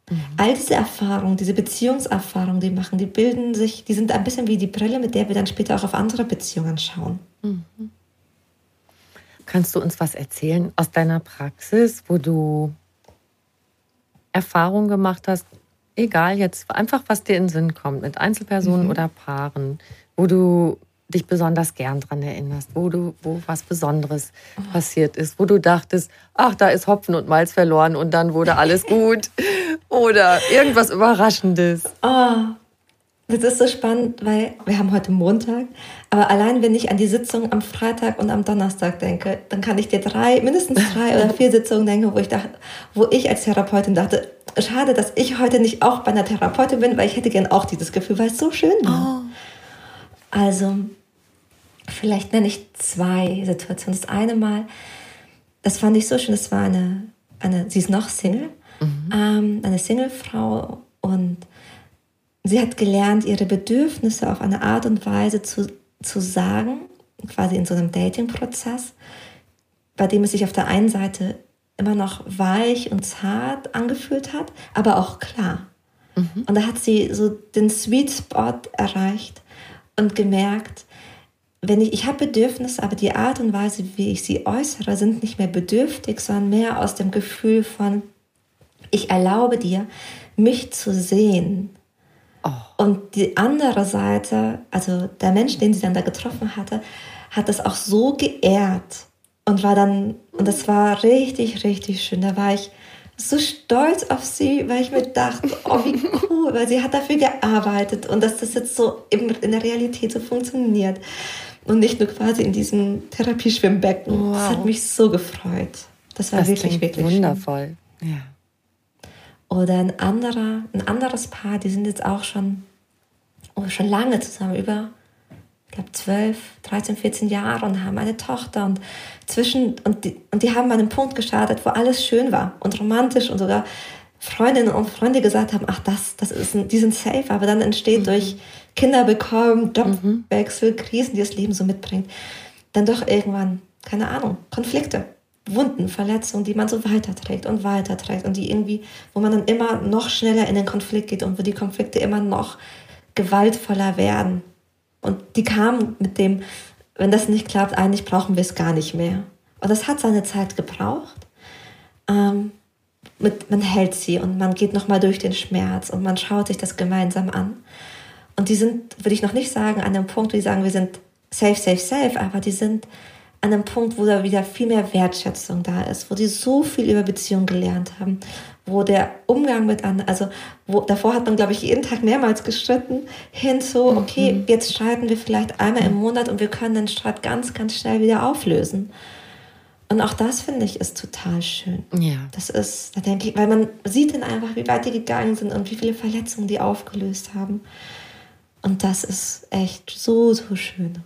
Mhm. All diese Erfahrungen, diese Beziehungserfahrungen, die machen, die bilden sich, die sind ein bisschen wie die Brille, mit der wir dann später auch auf andere Beziehungen schauen. Mhm. Kannst du uns was erzählen aus deiner Praxis, wo du Erfahrungen gemacht hast, egal jetzt, einfach was dir in den Sinn kommt, mit Einzelpersonen mhm. oder Paaren, wo du dich besonders gern dran erinnerst, wo du, wo was Besonderes oh. passiert ist, wo du dachtest, ach, da ist Hopfen und Malz verloren und dann wurde alles *laughs* gut oder irgendwas Überraschendes. Oh, das ist so spannend, weil wir haben heute Montag, aber allein wenn ich an die Sitzung am Freitag und am Donnerstag denke, dann kann ich dir drei, mindestens drei oder vier Sitzungen denken, wo ich dachte, wo ich als Therapeutin dachte, schade, dass ich heute nicht auch bei einer Therapeutin bin, weil ich hätte gern auch dieses Gefühl, weil es so schön war. Oh. Also, vielleicht nenne ich zwei Situationen. Das eine Mal, das fand ich so schön, das war eine, eine sie ist noch Single, mhm. ähm, eine Singlefrau und sie hat gelernt, ihre Bedürfnisse auf eine Art und Weise zu, zu sagen, quasi in so einem Dating-Prozess, bei dem es sich auf der einen Seite immer noch weich und zart angefühlt hat, aber auch klar. Mhm. Und da hat sie so den Sweet Spot erreicht und gemerkt, wenn ich, ich habe Bedürfnisse, aber die Art und Weise, wie ich sie äußere, sind nicht mehr bedürftig, sondern mehr aus dem Gefühl von, ich erlaube dir, mich zu sehen. Oh. Und die andere Seite, also der Mensch, den sie dann da getroffen hatte, hat das auch so geehrt und war dann, und das war richtig, richtig schön. Da war ich so stolz auf sie, weil ich mir dachte, oh, wie cool, weil sie hat dafür gearbeitet und dass das jetzt so in der Realität so funktioniert und nicht nur quasi in diesem Therapieschwimmbecken. Wow. Das hat mich so gefreut. Das war das wirklich, wirklich wundervoll. Schön. Ja. Oder ein anderer, ein anderes Paar, die sind jetzt auch schon, oh, schon lange zusammen, über ich glaube, 12, 13, 14 Jahre und haben eine Tochter und zwischen, und die, und die haben an einem Punkt gestartet, wo alles schön war und romantisch und sogar Freundinnen und Freunde gesagt haben, ach, das, das ist ein, die sind safe, aber dann entsteht mhm. durch Kinder bekommen, Jobwechsel, mhm. Krisen, die das Leben so mitbringt, dann doch irgendwann, keine Ahnung, Konflikte, Wunden, Verletzungen, die man so weiterträgt und weiterträgt und die irgendwie, wo man dann immer noch schneller in den Konflikt geht und wo die Konflikte immer noch gewaltvoller werden. Und die kamen mit dem, wenn das nicht klappt, eigentlich brauchen wir es gar nicht mehr. Und das hat seine Zeit gebraucht. Ähm, mit, man hält sie und man geht nochmal durch den Schmerz und man schaut sich das gemeinsam an. Und die sind, würde ich noch nicht sagen, an dem Punkt, wo die sagen, wir sind safe, safe, safe, aber die sind an einem Punkt, wo da wieder viel mehr Wertschätzung da ist, wo die so viel über Beziehungen gelernt haben, wo der Umgang mit anderen, also wo, davor hat man, glaube ich, jeden Tag mehrmals gestritten, hin zu, okay, mhm. jetzt streiten wir vielleicht einmal im Monat und wir können den Streit ganz, ganz schnell wieder auflösen. Und auch das finde ich ist total schön. Ja. Das ist, da denke ich, weil man sieht dann einfach, wie weit die gegangen sind und wie viele Verletzungen die aufgelöst haben. Und das ist echt so, so schön.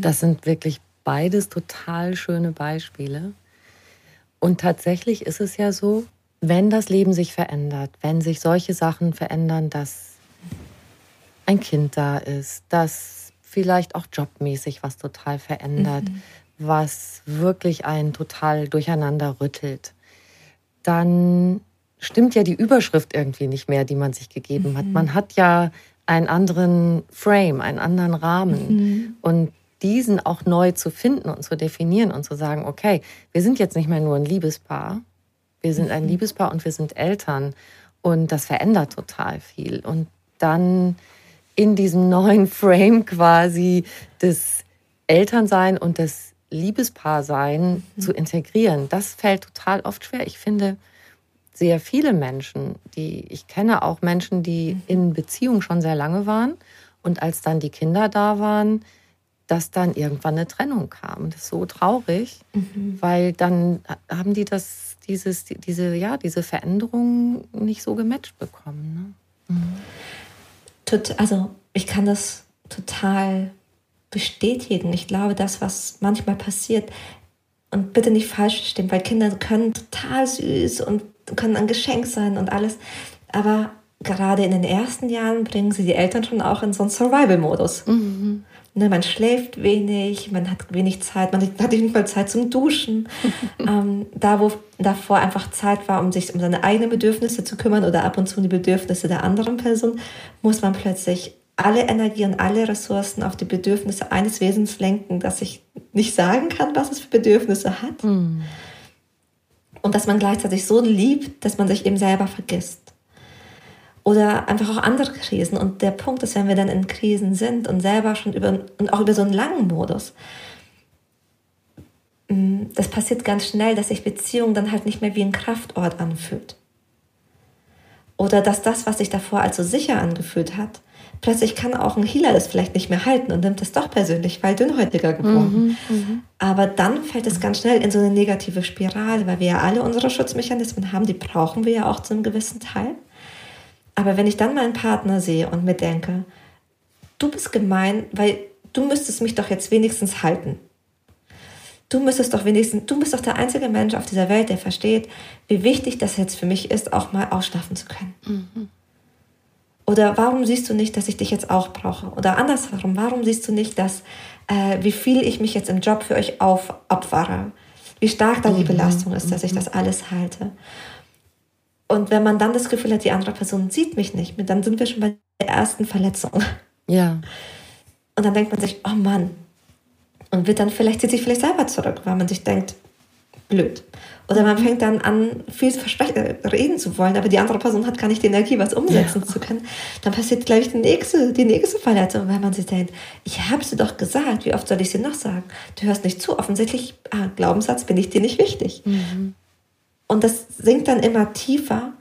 Das sind wirklich beides total schöne Beispiele. Und tatsächlich ist es ja so, wenn das Leben sich verändert, wenn sich solche Sachen verändern, dass ein Kind da ist, dass vielleicht auch jobmäßig was total verändert, mhm. was wirklich einen total durcheinander rüttelt, dann stimmt ja die Überschrift irgendwie nicht mehr, die man sich gegeben hat. Mhm. Man hat ja einen anderen Frame, einen anderen Rahmen. Mhm. Und diesen auch neu zu finden und zu definieren und zu sagen, okay, wir sind jetzt nicht mehr nur ein Liebespaar, wir sind ein mhm. Liebespaar und wir sind Eltern und das verändert total viel. Und dann in diesem neuen *laughs* Frame quasi des Elternsein und des Liebespaarsein mhm. zu integrieren, das fällt total oft schwer. Ich finde, sehr viele Menschen, die ich kenne auch Menschen, die mhm. in Beziehung schon sehr lange waren und als dann die Kinder da waren, dass dann irgendwann eine Trennung kam. Das ist so traurig, mhm. weil dann haben die das, dieses, diese, ja, diese Veränderung nicht so gematcht bekommen. Ne? Mhm. Also ich kann das total bestätigen. Ich glaube, das, was manchmal passiert, und bitte nicht falsch verstehen, weil Kinder können total süß und können ein Geschenk sein und alles. Aber gerade in den ersten Jahren bringen sie die Eltern schon auch in so einen Survival-Modus. Mhm. Ne, man schläft wenig, man hat wenig Zeit, man hat nicht mal Zeit zum Duschen. *laughs* ähm, da, wo davor einfach Zeit war, um sich um seine eigenen Bedürfnisse zu kümmern oder ab und zu um die Bedürfnisse der anderen Person, muss man plötzlich alle Energie und alle Ressourcen auf die Bedürfnisse eines Wesens lenken, das ich nicht sagen kann, was es für Bedürfnisse hat. Mm. Und dass man gleichzeitig so liebt, dass man sich eben selber vergisst oder einfach auch andere Krisen. Und der Punkt ist, wenn wir dann in Krisen sind und selber schon über und auch über so einen langen Modus, mm, das passiert ganz schnell, dass sich Beziehung dann halt nicht mehr wie ein Kraftort anfühlt. Oder dass das, was sich davor als so sicher angefühlt hat, plötzlich kann auch ein Healer das vielleicht nicht mehr halten und nimmt es doch persönlich, weil dünnhäutiger geworden. Mhm, mhm, Aber dann fällt es ganz schnell in so eine negative Spirale, weil wir ja alle unsere Schutzmechanismen haben, die brauchen wir ja auch zu einem gewissen Teil. Aber wenn ich dann meinen Partner sehe und mir denke, du bist gemein, weil du müsstest mich doch jetzt wenigstens halten. Du müsstest doch wenigstens, du bist doch der einzige Mensch auf dieser Welt, der versteht, wie wichtig das jetzt für mich ist, auch mal ausschlafen zu können. Mhm. Oder warum siehst du nicht, dass ich dich jetzt auch brauche? Oder andersherum, warum siehst du nicht, dass äh, wie viel ich mich jetzt im Job für euch aufopfere? Wie stark da die mhm. Belastung ist, dass ich mhm. das alles halte? Und wenn man dann das Gefühl hat, die andere Person sieht mich nicht, dann sind wir schon bei der ersten Verletzung. Ja. Und dann denkt man sich, oh Mann. Und wird dann vielleicht, zieht sich vielleicht selber zurück, weil man sich denkt, blöd. Oder man mhm. fängt dann an, viel reden zu wollen, aber die andere Person hat gar nicht die Energie, was umsetzen ja. zu können. Dann passiert, glaube ich, die nächste, die nächste Verletzung, weil man sich denkt, ich habe sie doch gesagt, wie oft soll ich sie noch sagen? Du hörst nicht zu. Offensichtlich, ah, Glaubenssatz, bin ich dir nicht wichtig. Mhm. Und das sinkt dann immer tiefer.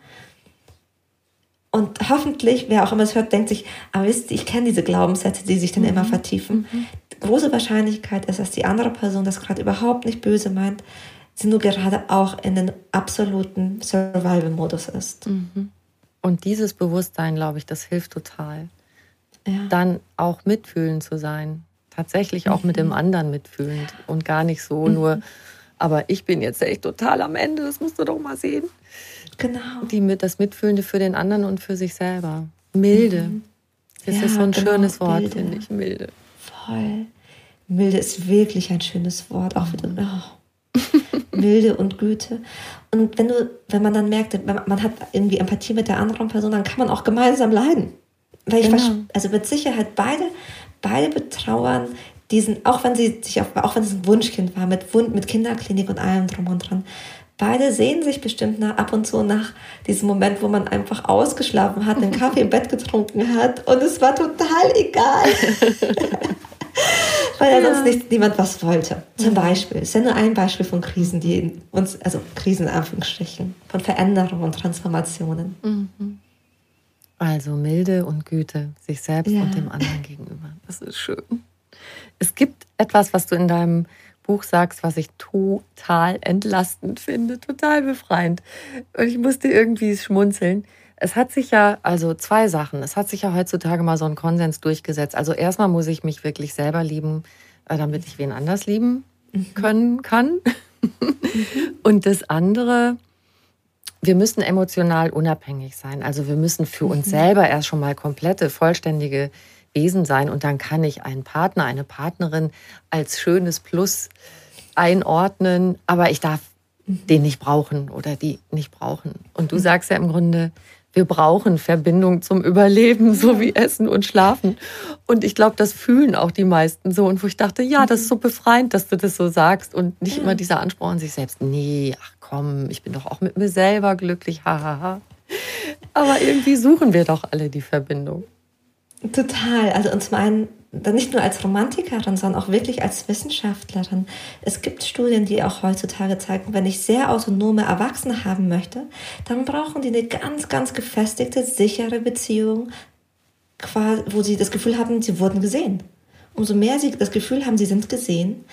Und hoffentlich, wer auch immer es hört, denkt sich, aber wisst ihr, ich kenne diese Glaubenssätze, die sich dann mhm. immer vertiefen. Mhm. Große Wahrscheinlichkeit ist, dass die andere Person das gerade überhaupt nicht böse meint, sie nur gerade auch in den absoluten Survival-Modus ist. Mhm. Und dieses Bewusstsein, glaube ich, das hilft total. Ja. Dann auch mitfühlend zu sein. Tatsächlich auch mit dem mhm. anderen mitfühlend und gar nicht so mhm. nur aber ich bin jetzt echt total am Ende, das musst du doch mal sehen. Genau. Die mit, das Mitfühlende für den anderen und für sich selber. Milde. Mhm. Das ja, ist so ein genau, schönes Wort, finde ich. Milde. Voll. Milde ist wirklich ein schönes Wort. Auch wieder. Oh. *laughs* Milde und Güte. Und wenn du, wenn man dann merkt, man hat irgendwie Empathie mit der anderen Person, dann kann man auch gemeinsam leiden. Weil genau. ich also mit Sicherheit beide, beide betrauern diesen, auch wenn sie sich auf, auch wenn es ein Wunschkind war, mit Wund, mit Kinderklinik und allem drum und dran, beide sehen sich bestimmt nach, ab und zu nach diesem Moment, wo man einfach ausgeschlafen hat, einen Kaffee im Bett getrunken hat und es war total egal. *laughs* weil ja sonst nicht, niemand was wollte. Zum Beispiel, es ist ja nur ein Beispiel von Krisen, die uns, also Krisen in Anführungsstrichen, von Veränderungen und Transformationen. Mhm. Also Milde und Güte sich selbst ja. und dem anderen gegenüber. Das ist schön. Es gibt etwas, was du in deinem Buch sagst, was ich total entlastend finde, total befreiend. Und ich musste irgendwie schmunzeln. Es hat sich ja, also zwei Sachen. Es hat sich ja heutzutage mal so ein Konsens durchgesetzt. Also erstmal muss ich mich wirklich selber lieben, äh, damit ich wen anders lieben mhm. können kann. Und das andere, wir müssen emotional unabhängig sein. Also wir müssen für uns mhm. selber erst schon mal komplette, vollständige Wesen sein. Und dann kann ich einen Partner, eine Partnerin als schönes Plus einordnen. Aber ich darf den nicht brauchen oder die nicht brauchen. Und du sagst ja im Grunde, wir brauchen Verbindung zum Überleben, so wie Essen und Schlafen. Und ich glaube, das fühlen auch die meisten so. Und wo ich dachte, ja, das ist so befreiend, dass du das so sagst und nicht immer dieser Anspruch an sich selbst. Nee, ach komm, ich bin doch auch mit mir selber glücklich, hahaha. Aber irgendwie suchen wir doch alle die Verbindung. Total. Also und zum einen dann nicht nur als Romantikerin, sondern auch wirklich als Wissenschaftlerin. Es gibt Studien, die auch heutzutage zeigen, wenn ich sehr autonome Erwachsene haben möchte, dann brauchen die eine ganz, ganz gefestigte, sichere Beziehung, wo sie das Gefühl haben, sie wurden gesehen. Umso mehr sie das Gefühl haben, sie sind gesehen,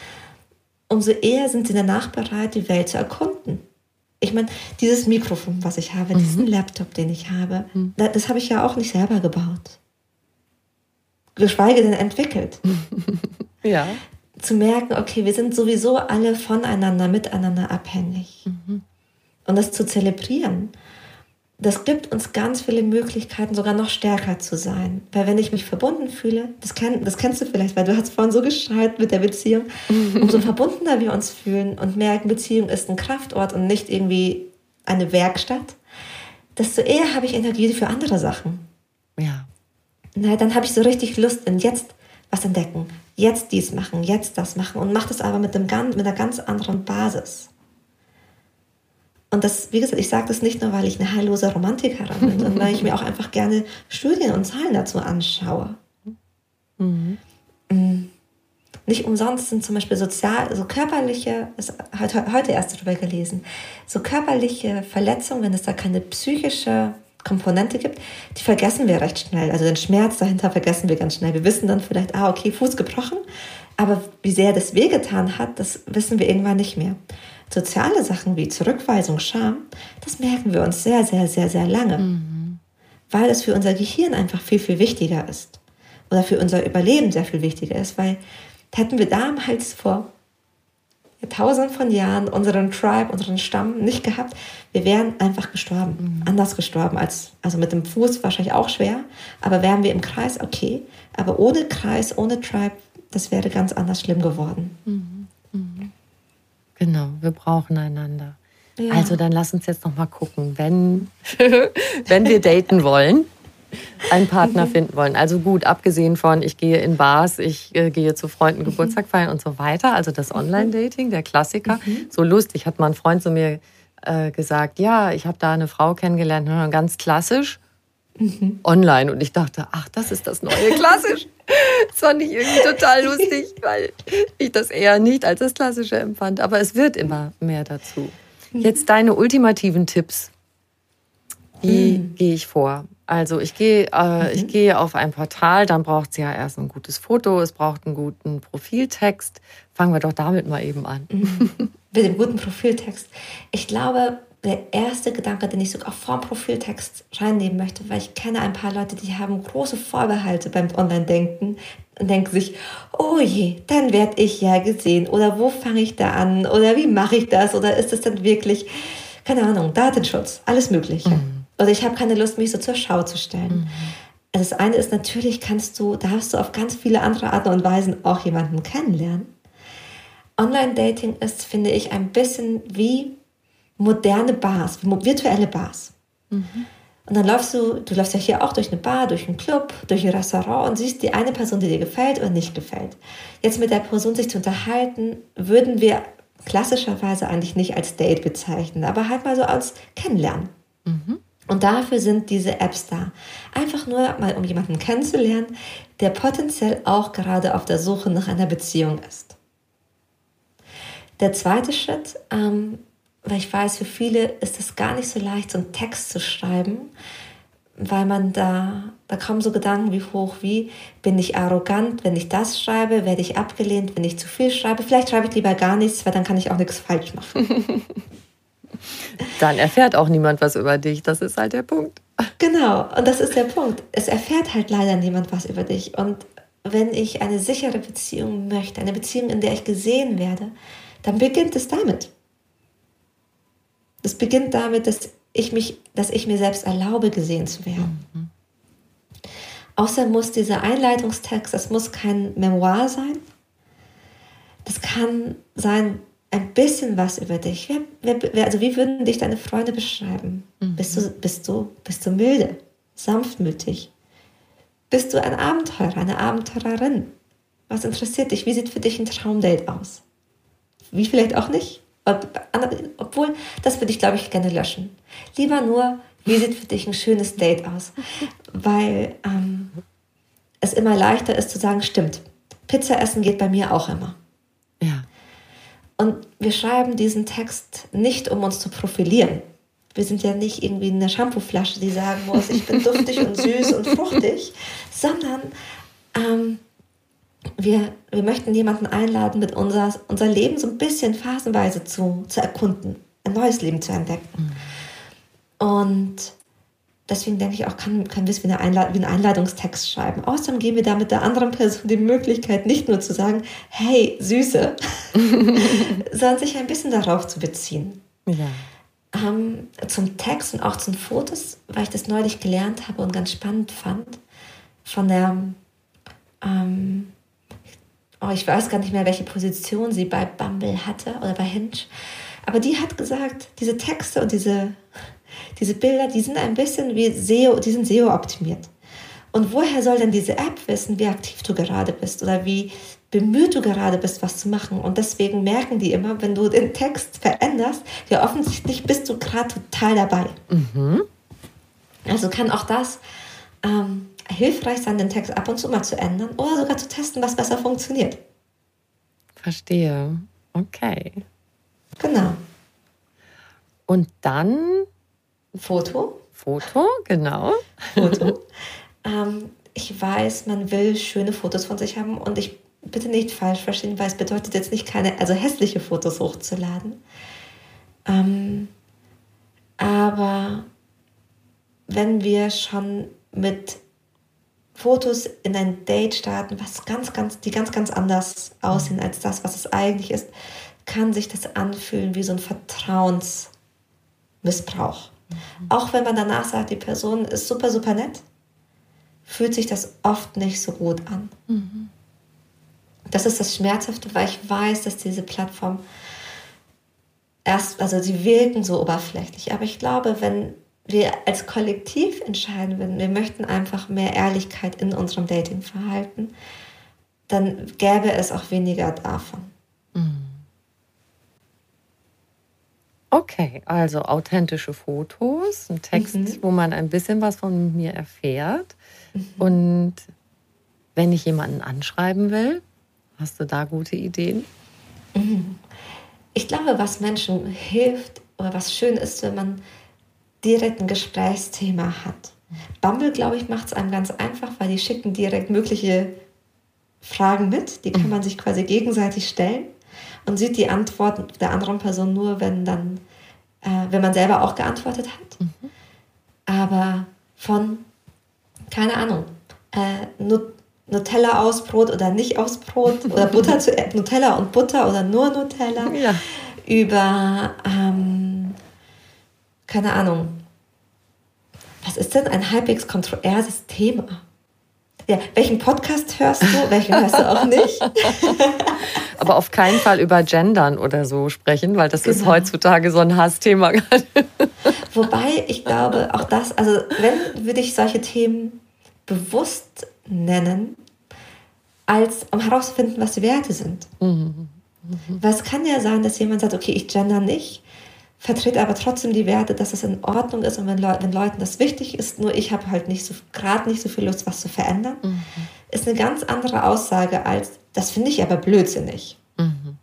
umso eher sind sie danach bereit, die Welt zu erkunden. Ich meine, dieses Mikrofon, was ich habe, mhm. diesen Laptop, den ich habe, mhm. das habe ich ja auch nicht selber gebaut geschweige denn entwickelt. *laughs* ja. Zu merken, okay, wir sind sowieso alle voneinander, miteinander abhängig. Mhm. Und das zu zelebrieren, das gibt uns ganz viele Möglichkeiten, sogar noch stärker zu sein. Weil wenn ich mich verbunden fühle, das, kenn, das kennst du vielleicht, weil du hast vorhin so geschreit mit der Beziehung, *laughs* umso verbundener wir uns fühlen und merken, Beziehung ist ein Kraftort und nicht irgendwie eine Werkstatt, desto eher habe ich Energie für andere Sachen. Ja na, dann habe ich so richtig Lust in jetzt was entdecken, jetzt dies machen, jetzt das machen und mache das aber mit, dem, mit einer ganz anderen Basis. Und das, wie gesagt, ich sage das nicht nur, weil ich eine heillose Romantikerin bin, sondern weil ich mir auch *laughs* einfach gerne Studien und Zahlen dazu anschaue. Mhm. Mm. Nicht umsonst sind zum Beispiel sozial, so körperliche, ist heute erst darüber gelesen, so körperliche Verletzungen, wenn es da keine psychische Komponente gibt, die vergessen wir recht schnell. Also den Schmerz dahinter vergessen wir ganz schnell. Wir wissen dann vielleicht, ah, okay, Fuß gebrochen, aber wie sehr das wehgetan hat, das wissen wir irgendwann nicht mehr. Soziale Sachen wie Zurückweisung, Scham, das merken wir uns sehr, sehr, sehr, sehr lange, mhm. weil es für unser Gehirn einfach viel, viel wichtiger ist. Oder für unser Überleben sehr viel wichtiger ist, weil hätten wir damals vor tausenden von Jahren unseren Tribe, unseren Stamm nicht gehabt, wir wären einfach gestorben. Mhm. Anders gestorben als, also mit dem Fuß wahrscheinlich auch schwer, aber wären wir im Kreis, okay. Aber ohne Kreis, ohne Tribe, das wäre ganz anders schlimm geworden. Mhm. Mhm. Genau, wir brauchen einander. Ja. Also dann lass uns jetzt noch mal gucken, wenn, *laughs* wenn wir daten wollen, einen Partner mhm. finden wollen. Also gut, abgesehen von, ich gehe in Bars, ich äh, gehe zu Freunden Geburtstag mhm. feiern und so weiter. Also das mhm. Online-Dating, der Klassiker. So lustig, hat mal ein Freund zu mir äh, gesagt, ja, ich habe da eine Frau kennengelernt, ganz klassisch. Mhm. Online und ich dachte, ach, das ist das neue klassisch. *laughs* das fand ich irgendwie total lustig, weil ich das eher nicht als das klassische empfand. Aber es wird immer mehr dazu. Jetzt deine ultimativen Tipps. Wie mhm. gehe ich vor? Also ich gehe, äh, mhm. ich gehe auf ein Portal, dann braucht es ja erst ein gutes Foto, es braucht einen guten Profiltext. Fangen wir doch damit mal eben an. Mhm. *laughs* Mit dem guten Profiltext. Ich glaube, der erste Gedanke, den ich sogar vor dem Profiltext reinnehmen möchte, weil ich kenne ein paar Leute, die haben große Vorbehalte beim Online-Denken und denken sich, oh je, dann werde ich ja gesehen oder wo fange ich da an oder wie mache ich das oder ist es dann wirklich, keine Ahnung, Datenschutz, alles Mögliche. Mhm. Oder ich habe keine Lust, mich so zur Schau zu stellen. Mhm. Also das eine ist natürlich, kannst du, darfst du auf ganz viele andere Arten und Weisen auch jemanden kennenlernen. Online-Dating ist, finde ich, ein bisschen wie moderne Bars, wie virtuelle Bars. Mhm. Und dann läufst du, du läufst ja hier auch durch eine Bar, durch einen Club, durch ein Restaurant und siehst die eine Person, die dir gefällt oder nicht gefällt. Jetzt mit der Person sich zu unterhalten, würden wir klassischerweise eigentlich nicht als Date bezeichnen, aber halt mal so als Kennenlernen. Mhm. Und dafür sind diese Apps da. Einfach nur mal, um jemanden kennenzulernen, der potenziell auch gerade auf der Suche nach einer Beziehung ist. Der zweite Schritt, ähm, weil ich weiß, für viele ist es gar nicht so leicht, so einen Text zu schreiben, weil man da, da kommen so Gedanken wie hoch wie, bin ich arrogant, wenn ich das schreibe, werde ich abgelehnt, wenn ich zu viel schreibe, vielleicht schreibe ich lieber gar nichts, weil dann kann ich auch nichts falsch machen. *laughs* dann erfährt auch niemand was über dich, das ist halt der Punkt. Genau, und das ist der Punkt. Es erfährt halt leider niemand was über dich. Und wenn ich eine sichere Beziehung möchte, eine Beziehung, in der ich gesehen werde, dann beginnt es damit. Es beginnt damit, dass ich mich, dass ich mir selbst erlaube, gesehen zu werden. Mhm. Außerdem muss dieser Einleitungstext, das muss kein Memoir sein. Das kann sein ein bisschen was über dich. Wer, wer, also wie würden dich deine Freunde beschreiben? Mhm. Bist, du, bist, du, bist du milde, sanftmütig? Bist du ein Abenteurer, eine Abenteurerin? Was interessiert dich? Wie sieht für dich ein Traumdate aus? Wie vielleicht auch nicht? Obwohl, das würde ich, glaube ich, gerne löschen. Lieber nur, wie sieht für dich ein schönes Date aus? *laughs* Weil ähm, es immer leichter ist zu sagen, stimmt, Pizza essen geht bei mir auch immer. Und wir schreiben diesen Text nicht, um uns zu profilieren. Wir sind ja nicht irgendwie eine Shampooflasche, die sagen muss, ich bin duftig und süß und fruchtig, sondern ähm, wir, wir möchten jemanden einladen, mit unser, unser Leben so ein bisschen phasenweise zu, zu erkunden, ein neues Leben zu entdecken. Mhm. Und deswegen denke ich auch, kann, können wir es wie, eine wie einen Einladungstext schreiben. Außerdem geben wir damit der anderen Person die Möglichkeit, nicht nur zu sagen, hey, Süße, *laughs* sondern sich ein bisschen darauf zu beziehen. Ja. Ähm, zum Text und auch zu den Fotos, weil ich das neulich gelernt habe und ganz spannend fand, von der ähm, oh, ich weiß gar nicht mehr, welche Position sie bei Bumble hatte oder bei Hinge. Aber die hat gesagt, diese Texte und diese, diese Bilder, die sind ein bisschen wie SEO, die sind SEO-optimiert. Und woher soll denn diese App wissen, wie aktiv du gerade bist oder wie bemüht du gerade bist, was zu machen? Und deswegen merken die immer, wenn du den Text veränderst, ja offensichtlich bist du gerade total dabei. Mhm. Also kann auch das ähm, hilfreich sein, den Text ab und zu mal zu ändern oder sogar zu testen, was besser funktioniert. Verstehe. Okay. Genau. Und dann Foto. Foto, genau. Foto. ähm, ich weiß, man will schöne Fotos von sich haben und ich bitte nicht falsch verstehen, weil es bedeutet jetzt nicht keine, also hässliche Fotos hochzuladen. Ähm, aber wenn wir schon mit Fotos in ein Date starten, was ganz, ganz, die ganz, ganz anders aussehen als das, was es eigentlich ist, kann sich das anfühlen wie so ein Vertrauensmissbrauch. Auch wenn man danach sagt, die Person ist super, super nett, fühlt sich das oft nicht so gut an. Mhm. Das ist das Schmerzhafte, weil ich weiß, dass diese Plattform erst, also sie wirken so oberflächlich. Aber ich glaube, wenn wir als Kollektiv entscheiden würden, wir möchten einfach mehr Ehrlichkeit in unserem Datingverhalten, dann gäbe es auch weniger davon. Okay, also authentische Fotos, ein Text, mhm. wo man ein bisschen was von mir erfährt. Mhm. Und wenn ich jemanden anschreiben will, hast du da gute Ideen? Mhm. Ich glaube, was Menschen hilft oder was schön ist, wenn man direkt ein Gesprächsthema hat. Bumble, glaube ich, macht es einem ganz einfach, weil die schicken direkt mögliche Fragen mit. Die kann mhm. man sich quasi gegenseitig stellen und sieht die Antworten der anderen Person nur, wenn dann, äh, wenn man selber auch geantwortet hat. Mhm. Aber von, keine Ahnung, äh, Nutella aus Brot oder nicht aus Brot oder *laughs* Butter zu äh, Nutella und Butter oder nur Nutella ja. über ähm, keine Ahnung, was ist denn ein halbwegs kontroverses Thema? Ja, welchen Podcast hörst du, welchen hörst du auch nicht? *laughs* Aber auf keinen Fall über Gendern oder so sprechen, weil das genau. ist heutzutage so ein Hassthema. *laughs* Wobei ich glaube, auch das, also wenn würde ich solche Themen bewusst nennen, als um herauszufinden, was die Werte sind. Mhm. Mhm. Weil es kann ja sein, dass jemand sagt, okay, ich gender nicht, vertrete aber trotzdem die Werte, dass es in Ordnung ist und wenn, Leu wenn Leuten das wichtig ist, nur ich habe halt nicht so gerade nicht so viel Lust, was zu verändern, mhm. ist eine ganz andere Aussage als das finde ich aber blödsinnig. Mhm.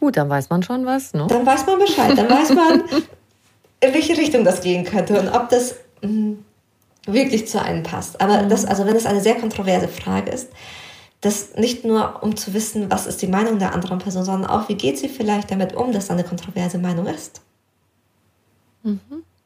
Gut, dann weiß man schon was, ne? Dann weiß man Bescheid, dann weiß man, in welche Richtung das gehen könnte und ob das mh, mm, wirklich zu einem passt. Aber mhm. das, also wenn es eine sehr kontroverse Frage ist, das nicht nur um zu wissen, was ist die Meinung der anderen Person, sondern auch, wie geht sie vielleicht damit um, dass da eine kontroverse Meinung ist. Mhm.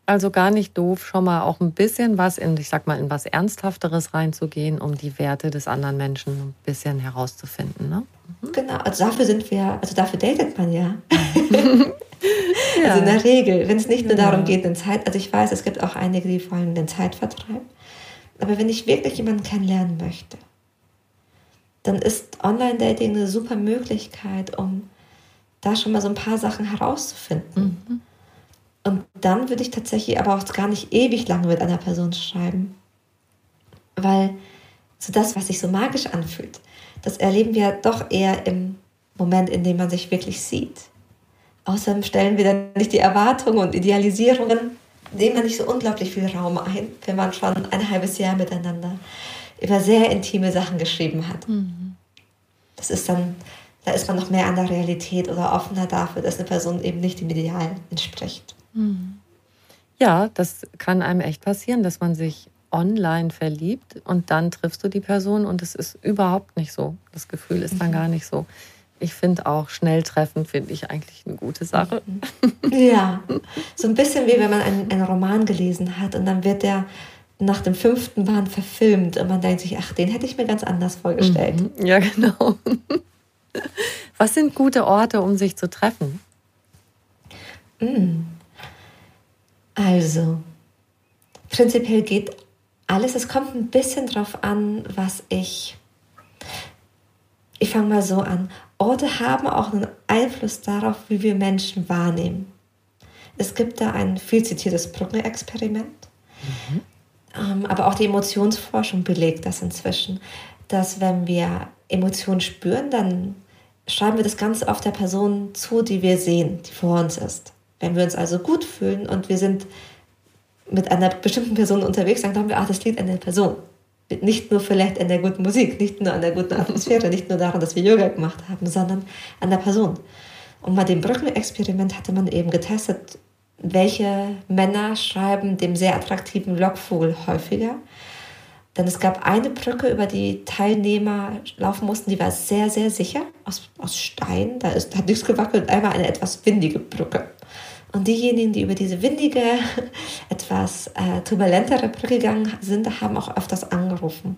Also gar nicht doof, schon mal auch ein bisschen was in, ich sag mal, in was Ernsthafteres reinzugehen, um die Werte des anderen Menschen ein bisschen herauszufinden. Ne? Mhm. Genau, also dafür sind wir, also dafür datet man ja. ja. *laughs* Also in der Regel, wenn es nicht nur darum geht, den Zeit, also ich weiß, es gibt auch einige, die wollen den Zeitvertreib. Aber wenn ich wirklich jemanden kennenlernen möchte, dann ist Online-Dating eine super Möglichkeit, um da schon mal so ein paar Sachen herauszufinden. Mhm. Und dann würde ich tatsächlich aber auch gar nicht ewig lange mit einer Person schreiben. Weil so das, was sich so magisch anfühlt, das erleben wir doch eher im Moment, in dem man sich wirklich sieht. Außerdem stellen wir dann nicht die Erwartungen und Idealisierungen, nehmen wir nicht so unglaublich viel Raum ein, wenn man schon ein halbes Jahr miteinander über sehr intime Sachen geschrieben hat. Mhm. Das ist dann, da ist man noch mehr an der Realität oder offener dafür, dass eine Person eben nicht dem Ideal entspricht. Mhm. Ja, das kann einem echt passieren, dass man sich online verliebt und dann triffst du die Person und es ist überhaupt nicht so. Das Gefühl ist dann mhm. gar nicht so. Ich finde auch schnell treffen, finde ich eigentlich eine gute Sache. Mhm. Ja, so ein bisschen wie wenn man einen, einen Roman gelesen hat und dann wird der nach dem fünften Band verfilmt und man denkt sich, ach, den hätte ich mir ganz anders vorgestellt. Mhm. Ja, *laughs* genau. Was sind gute Orte, um sich zu treffen? Mm. Also, prinzipiell geht alles. Es kommt ein bisschen drauf an, was ich. Ich fange mal so an. Orte haben auch einen Einfluss darauf, wie wir Menschen wahrnehmen. Es gibt da ein viel zitiertes Brückenexperiment. Mhm. Ähm, aber auch die Emotionsforschung belegt das inzwischen, dass wenn wir Emotionen spüren, dann schreiben wir das Ganze auf der Person zu, die wir sehen, die vor uns ist. Wenn wir uns also gut fühlen und wir sind mit einer bestimmten Person unterwegs, dann glauben wir, ach, das liegt an der Person. Nicht nur vielleicht an der guten Musik, nicht nur an der guten Atmosphäre, nicht nur daran, dass wir Yoga gemacht haben, sondern an der Person. Und bei dem Brückenexperiment hatte man eben getestet, welche Männer schreiben dem sehr attraktiven Lockvogel häufiger. Denn es gab eine Brücke, über die Teilnehmer laufen mussten, die war sehr, sehr sicher, aus, aus Stein. Da ist, hat nichts gewackelt, einmal eine etwas windige Brücke. Und diejenigen, die über diese windige, *laughs* etwas äh, turbulentere Brücke gegangen sind, haben auch öfters angerufen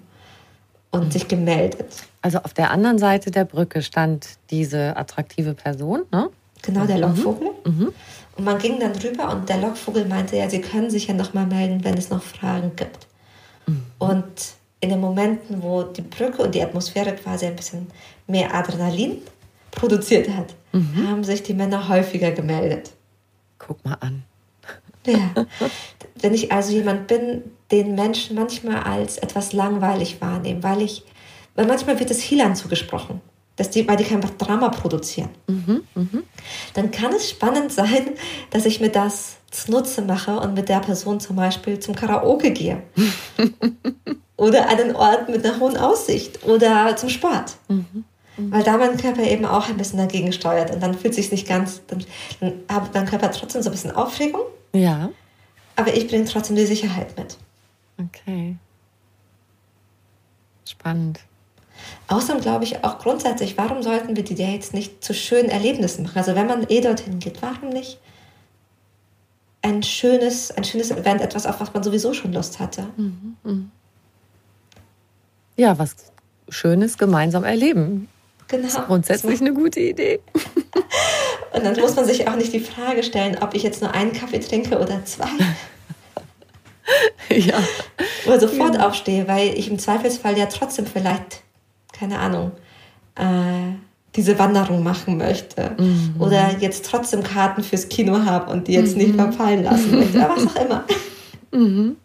und mhm. sich gemeldet. Also auf der anderen Seite der Brücke stand diese attraktive Person, ne? Genau, der mhm. Lockvogel. Mhm. Und man ging dann drüber und der Lockvogel meinte, ja, sie können sich ja nochmal melden, wenn es noch Fragen gibt. Mhm. Und in den Momenten, wo die Brücke und die Atmosphäre quasi ein bisschen mehr Adrenalin produziert hat, mhm. haben sich die Männer häufiger gemeldet. Guck mal an. Ja. Wenn ich also jemand bin, den Menschen manchmal als etwas langweilig wahrnehmen, weil ich, weil manchmal wird es Healern zugesprochen dass die, weil die kein Drama produzieren. Mhm, mh. Dann kann es spannend sein, dass ich mir das zunutze mache und mit der Person zum Beispiel zum Karaoke gehe. *laughs* oder einen Ort mit einer hohen Aussicht oder zum Sport. Mhm, mh. Weil da mein Körper eben auch ein bisschen dagegen steuert und dann fühlt sich nicht ganz, dann, dann hat mein Körper trotzdem so ein bisschen Aufregung. Ja. Aber ich bringe trotzdem die Sicherheit mit. Okay. Spannend. Außerdem glaube ich auch grundsätzlich, warum sollten wir die Dates nicht zu schönen Erlebnissen machen? Also wenn man eh dorthin geht, warum nicht ein schönes, ein schönes Event, etwas, auf was man sowieso schon Lust hatte? Mhm, mhm. Ja, was Schönes gemeinsam erleben. Genau. Das ist grundsätzlich eine gute Idee. *laughs* Und dann muss man sich auch nicht die Frage stellen, ob ich jetzt nur einen Kaffee trinke oder zwei. *laughs* ja. Oder sofort ja. aufstehe, weil ich im Zweifelsfall ja trotzdem vielleicht keine Ahnung, äh, diese Wanderung machen möchte mhm. oder jetzt trotzdem Karten fürs Kino habe und die jetzt mhm. nicht verfallen lassen möchte, *laughs* oder was auch immer. Mhm.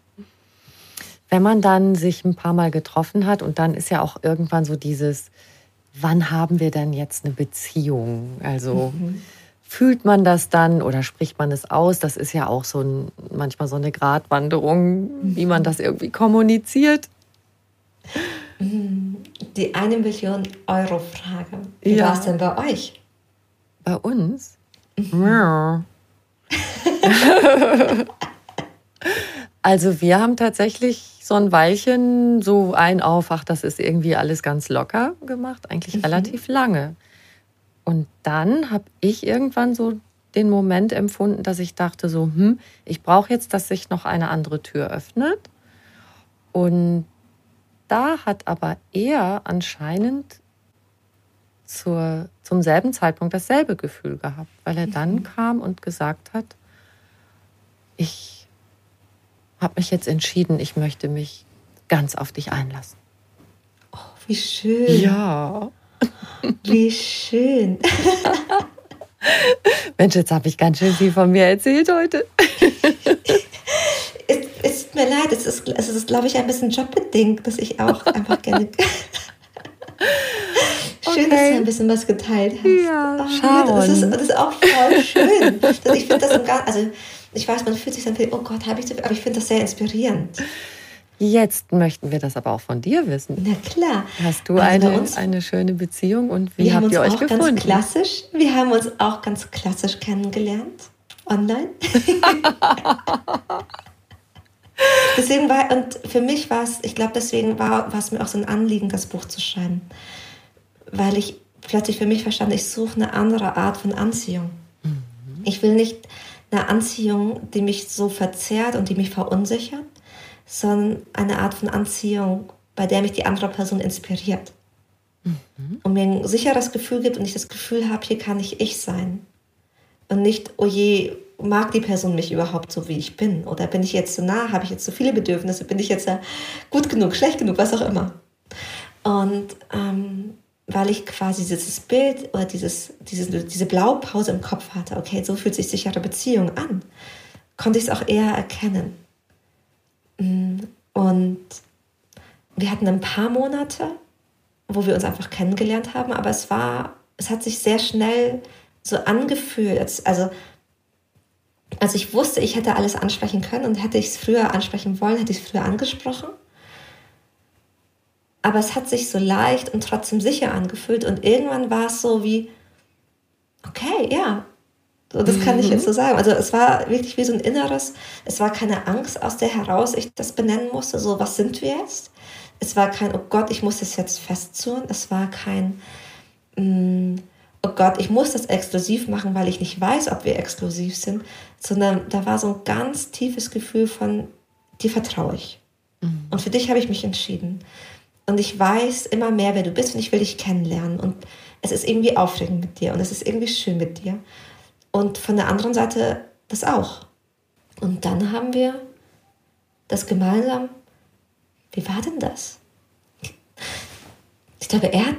Wenn man dann sich ein paar Mal getroffen hat und dann ist ja auch irgendwann so dieses, wann haben wir denn jetzt eine Beziehung? Also mhm. fühlt man das dann oder spricht man es aus? Das ist ja auch so ein, manchmal so eine Gratwanderung, wie man das irgendwie kommuniziert. Die eine Million Euro Frage. Wie ja. war es denn bei euch? Bei uns? Mhm. *laughs* also wir haben tatsächlich so ein Weilchen so ein Aufwach, das ist irgendwie alles ganz locker gemacht, eigentlich mhm. relativ lange. Und dann habe ich irgendwann so den Moment empfunden, dass ich dachte so, hm, ich brauche jetzt, dass sich noch eine andere Tür öffnet. Und da hat aber er anscheinend zur, zum selben Zeitpunkt dasselbe Gefühl gehabt, weil er dann mhm. kam und gesagt hat, ich habe mich jetzt entschieden, ich möchte mich ganz auf dich einlassen. Oh, wie schön. Ja. *laughs* Wie schön. *laughs* Mensch, jetzt habe ich ganz schön viel von mir erzählt heute. *laughs* tut mir leid, es ist, es ist glaube ich, ein bisschen jobbedingt, dass ich auch *laughs* einfach gerne. *laughs* Schön, okay. dass du ein bisschen was geteilt hast. Ja, oh. Das ist, das ist auch voll schön. ich finde das im *laughs* also ich weiß, man fühlt sich dann, oh Gott, habe ich so, aber ich finde das sehr inspirierend. Jetzt möchten wir das aber auch von dir wissen. Na klar. Hast du also eine, uns, eine schöne Beziehung und wie habt ihr euch gefunden? Ganz klassisch, wir haben uns auch ganz klassisch kennengelernt, online. Deswegen war, und für mich war es, ich glaube, deswegen war, war es mir auch so ein Anliegen, das Buch zu schreiben. Weil ich plötzlich für mich verstand, ich suche eine andere Art von Anziehung. Mhm. Ich will nicht eine Anziehung, die mich so verzerrt und die mich verunsichert, sondern eine Art von Anziehung, bei der mich die andere Person inspiriert. Mhm. Und mir ein sicheres Gefühl gibt und ich das Gefühl habe, hier kann ich ich sein. Und nicht, oh je, mag die Person mich überhaupt so, wie ich bin? Oder bin ich jetzt zu so nah? Habe ich jetzt zu so viele Bedürfnisse? Bin ich jetzt gut genug, schlecht genug, was auch immer? Und ähm, weil ich quasi dieses Bild oder dieses, diese, diese Blaupause im Kopf hatte, okay, so fühlt sich sichere Beziehung an, konnte ich es auch eher erkennen. Mm, und wir hatten ein paar Monate, wo wir uns einfach kennengelernt haben, aber es war, es hat sich sehr schnell so angefühlt, also also ich wusste, ich hätte alles ansprechen können und hätte ich es früher ansprechen wollen, hätte ich es früher angesprochen. Aber es hat sich so leicht und trotzdem sicher angefühlt. Und irgendwann war es so wie, okay, ja, so, das kann ich jetzt so mhm. sagen. Also es war wirklich wie so ein inneres, es war keine Angst, aus der heraus ich das benennen musste, so was sind wir jetzt? Es war kein, oh Gott, ich muss das jetzt festzurren. Es war kein, mm, oh Gott, ich muss das exklusiv machen, weil ich nicht weiß, ob wir exklusiv sind, sondern da war so ein ganz tiefes Gefühl von, dir vertraue ich. Mhm. Und für dich habe ich mich entschieden. Und ich weiß immer mehr, wer du bist und ich will dich kennenlernen. Und es ist irgendwie aufregend mit dir und es ist irgendwie schön mit dir. Und von der anderen Seite das auch. Und dann haben wir das gemeinsam. Wie war denn das? Ich glaube, er hat,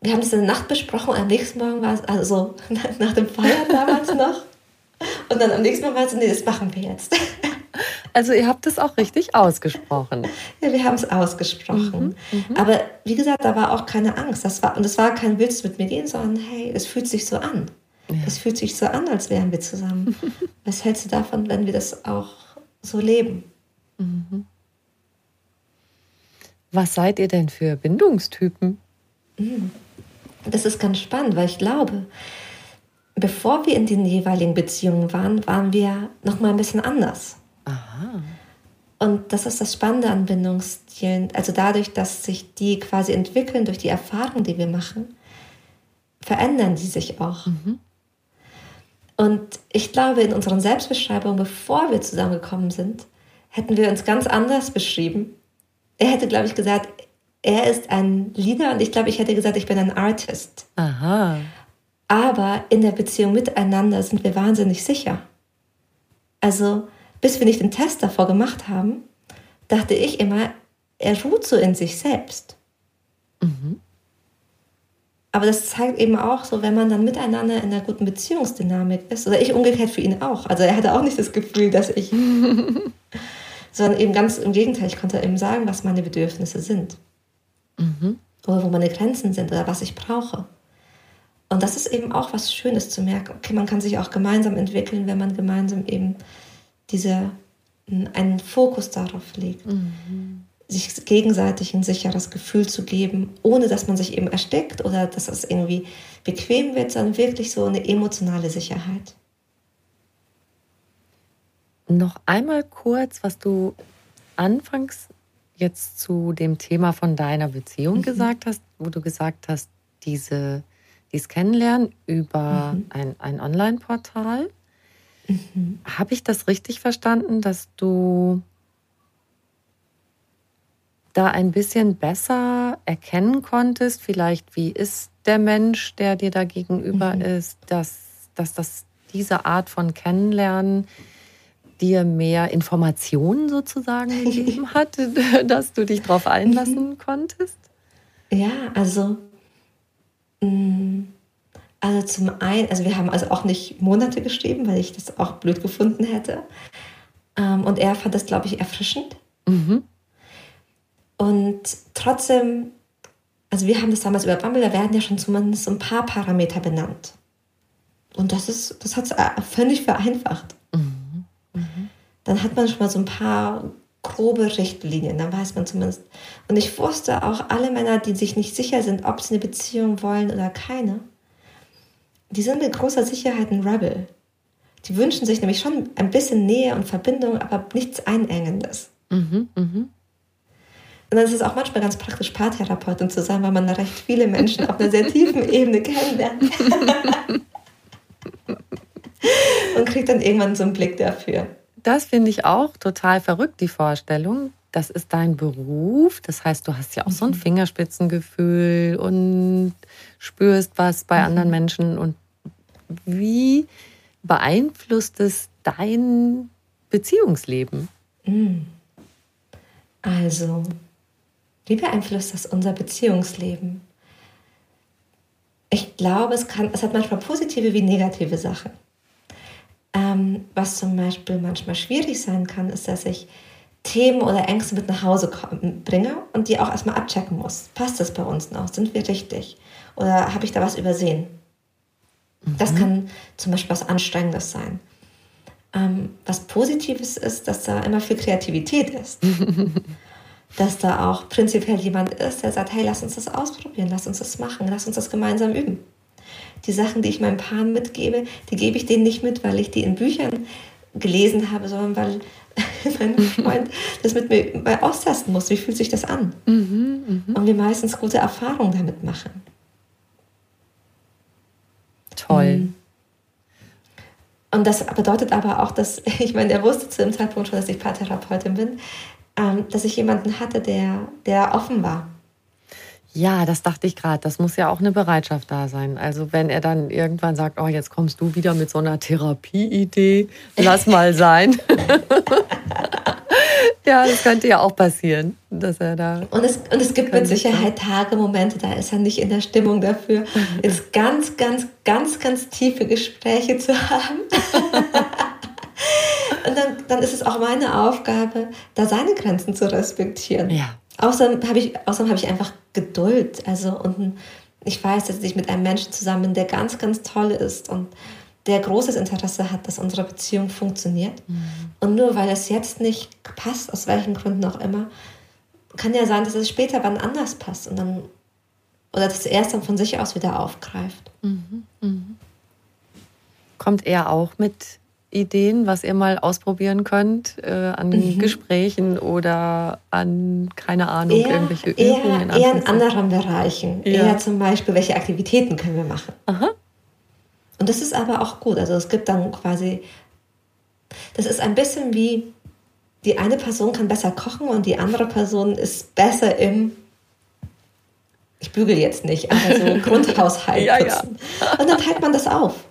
wir haben das in der Nacht besprochen und am nächsten Morgen war es, also *laughs* nach dem Feiern damals noch. Und dann am nächsten Mal war es, nee, das machen wir jetzt. *laughs* Also ihr habt es auch richtig ausgesprochen. Ja, wir haben es ausgesprochen. Mhm, mhm, Aber wie gesagt, da war auch keine Angst. Das war, und es war kein Willst mit mir gehen, sondern hey, es fühlt sich so an. Ja. Es fühlt sich so an, als wären wir zusammen. *laughs* Was hältst du davon, wenn wir das auch so leben? Mhm. Was seid ihr denn für Bindungstypen? Mhm. Das ist ganz spannend, weil ich glaube, bevor wir in den jeweiligen Beziehungen waren, waren wir noch mal ein bisschen anders. Aha. Und das ist das Spannende an Bindungsstilen. Also dadurch, dass sich die quasi entwickeln durch die Erfahrung, die wir machen, verändern die sich auch. Mhm. Und ich glaube, in unseren Selbstbeschreibungen, bevor wir zusammengekommen sind, hätten wir uns ganz anders beschrieben. Er hätte, glaube ich, gesagt, er ist ein Leader und ich glaube, ich hätte gesagt, ich bin ein Artist. Aha. Aber in der Beziehung miteinander sind wir wahnsinnig sicher. Also bis wir nicht den Test davor gemacht haben, dachte ich immer, er ruht so in sich selbst. Mhm. Aber das zeigt eben auch so, wenn man dann miteinander in einer guten Beziehungsdynamik ist, oder ich umgekehrt für ihn auch. Also er hatte auch nicht das Gefühl, dass ich, *laughs* sondern eben ganz im Gegenteil, ich konnte ihm sagen, was meine Bedürfnisse sind. Mhm. Oder wo meine Grenzen sind oder was ich brauche. Und das ist eben auch was Schönes zu merken. Okay, man kann sich auch gemeinsam entwickeln, wenn man gemeinsam eben diese, einen Fokus darauf legt. Mhm. Sich gegenseitig ein sicheres Gefühl zu geben, ohne dass man sich eben ersteckt oder dass es irgendwie bequem wird, sondern wirklich so eine emotionale Sicherheit. Noch einmal kurz, was du anfangs jetzt zu dem Thema von deiner Beziehung mhm. gesagt hast, wo du gesagt hast, diese, dieses Kennenlernen über mhm. ein, ein Online-Portal. Mhm. Habe ich das richtig verstanden, dass du da ein bisschen besser erkennen konntest, vielleicht wie ist der Mensch, der dir da gegenüber mhm. ist, dass, dass das diese Art von Kennenlernen dir mehr Informationen sozusagen *laughs* gegeben hat, *laughs* dass du dich darauf einlassen mhm. konntest? Ja, also, also zum einen, also wir haben also auch nicht Monate geschrieben, weil ich das auch blöd gefunden hätte. Ähm, und er fand das, glaube ich, erfrischend. Mhm. Und trotzdem, also wir haben das damals über Bumble, da werden ja schon zumindest ein paar Parameter benannt. Und das ist, das hat es äh, völlig vereinfacht. Mhm. Mhm. Dann hat man schon mal so ein paar grobe Richtlinien, dann weiß man zumindest. Und ich wusste auch, alle Männer, die sich nicht sicher sind, ob sie eine Beziehung wollen oder keine, die sind mit großer Sicherheit ein Rebel. Die wünschen sich nämlich schon ein bisschen Nähe und Verbindung, aber nichts Einengendes. Mhm, mhm. Und dann ist es auch manchmal ganz praktisch, Paartherapeutin zu sein, weil man da recht viele Menschen auf einer sehr tiefen *laughs* Ebene kennenlernt. *laughs* und kriegt dann irgendwann so einen Blick dafür. Das finde ich auch total verrückt, die Vorstellung. Das ist dein Beruf. Das heißt, du hast ja auch so ein mhm. Fingerspitzengefühl und spürst was bei anderen mhm. Menschen. Und wie beeinflusst es dein Beziehungsleben? Mhm. Also, wie beeinflusst das unser Beziehungsleben? Ich glaube, es, kann, es hat manchmal positive wie negative Sachen. Ähm, was zum Beispiel manchmal schwierig sein kann, ist, dass ich Themen oder Ängste mit nach Hause bringe und die auch erstmal abchecken muss. Passt das bei uns noch? Sind wir richtig? Oder habe ich da was übersehen? Mhm. Das kann zum Beispiel was Anstrengendes sein. Ähm, was Positives ist, dass da immer viel Kreativität ist. *laughs* dass da auch prinzipiell jemand ist, der sagt, hey, lass uns das ausprobieren, lass uns das machen, lass uns das gemeinsam üben. Die Sachen, die ich meinen Paaren mitgebe, die gebe ich denen nicht mit, weil ich die in Büchern gelesen habe, sondern weil *laughs* mein Freund das mit mir mal austesten muss. Wie fühlt sich das an? Mhm, mh. Und wir meistens gute Erfahrungen damit machen. Toll. Mhm. Und das bedeutet aber auch, dass, *laughs* ich meine, er wusste zu dem Zeitpunkt schon, dass ich Paartherapeutin bin ähm, dass ich jemanden hatte, der, der offen war. Ja, das dachte ich gerade. Das muss ja auch eine Bereitschaft da sein. Also wenn er dann irgendwann sagt, oh, jetzt kommst du wieder mit so einer Therapieidee, lass mal sein. *laughs* ja, das könnte ja auch passieren, dass er da. Und es, und es gibt mit Sicherheit Tage, Momente, da ist er nicht in der Stimmung dafür, *laughs* jetzt ganz, ganz, ganz, ganz tiefe Gespräche zu haben. *laughs* Und dann, dann ist es auch meine Aufgabe, da seine Grenzen zu respektieren. Ja. Außerdem habe ich, außerdem habe ich einfach Geduld. Also, und ich weiß, dass ich mit einem Menschen zusammen bin, der ganz, ganz toll ist und der großes Interesse hat, dass unsere Beziehung funktioniert. Mhm. Und nur weil es jetzt nicht passt, aus welchen Gründen auch immer, kann ja sein, dass es später wann anders passt und dann oder dass er es dann von sich aus wieder aufgreift. Mhm. Mhm. Kommt er auch mit Ideen, was ihr mal ausprobieren könnt äh, an mhm. Gesprächen oder an, keine Ahnung, eher, irgendwelche Übungen? Eher, eher in anderen Bereichen. Ja. Eher zum Beispiel, welche Aktivitäten können wir machen? Aha. Und das ist aber auch gut. Also es gibt dann quasi, das ist ein bisschen wie, die eine Person kann besser kochen und die andere Person ist besser im ich bügel jetzt nicht, aber so *laughs* Grundhaushalt ja. Ja. Und dann teilt man das auf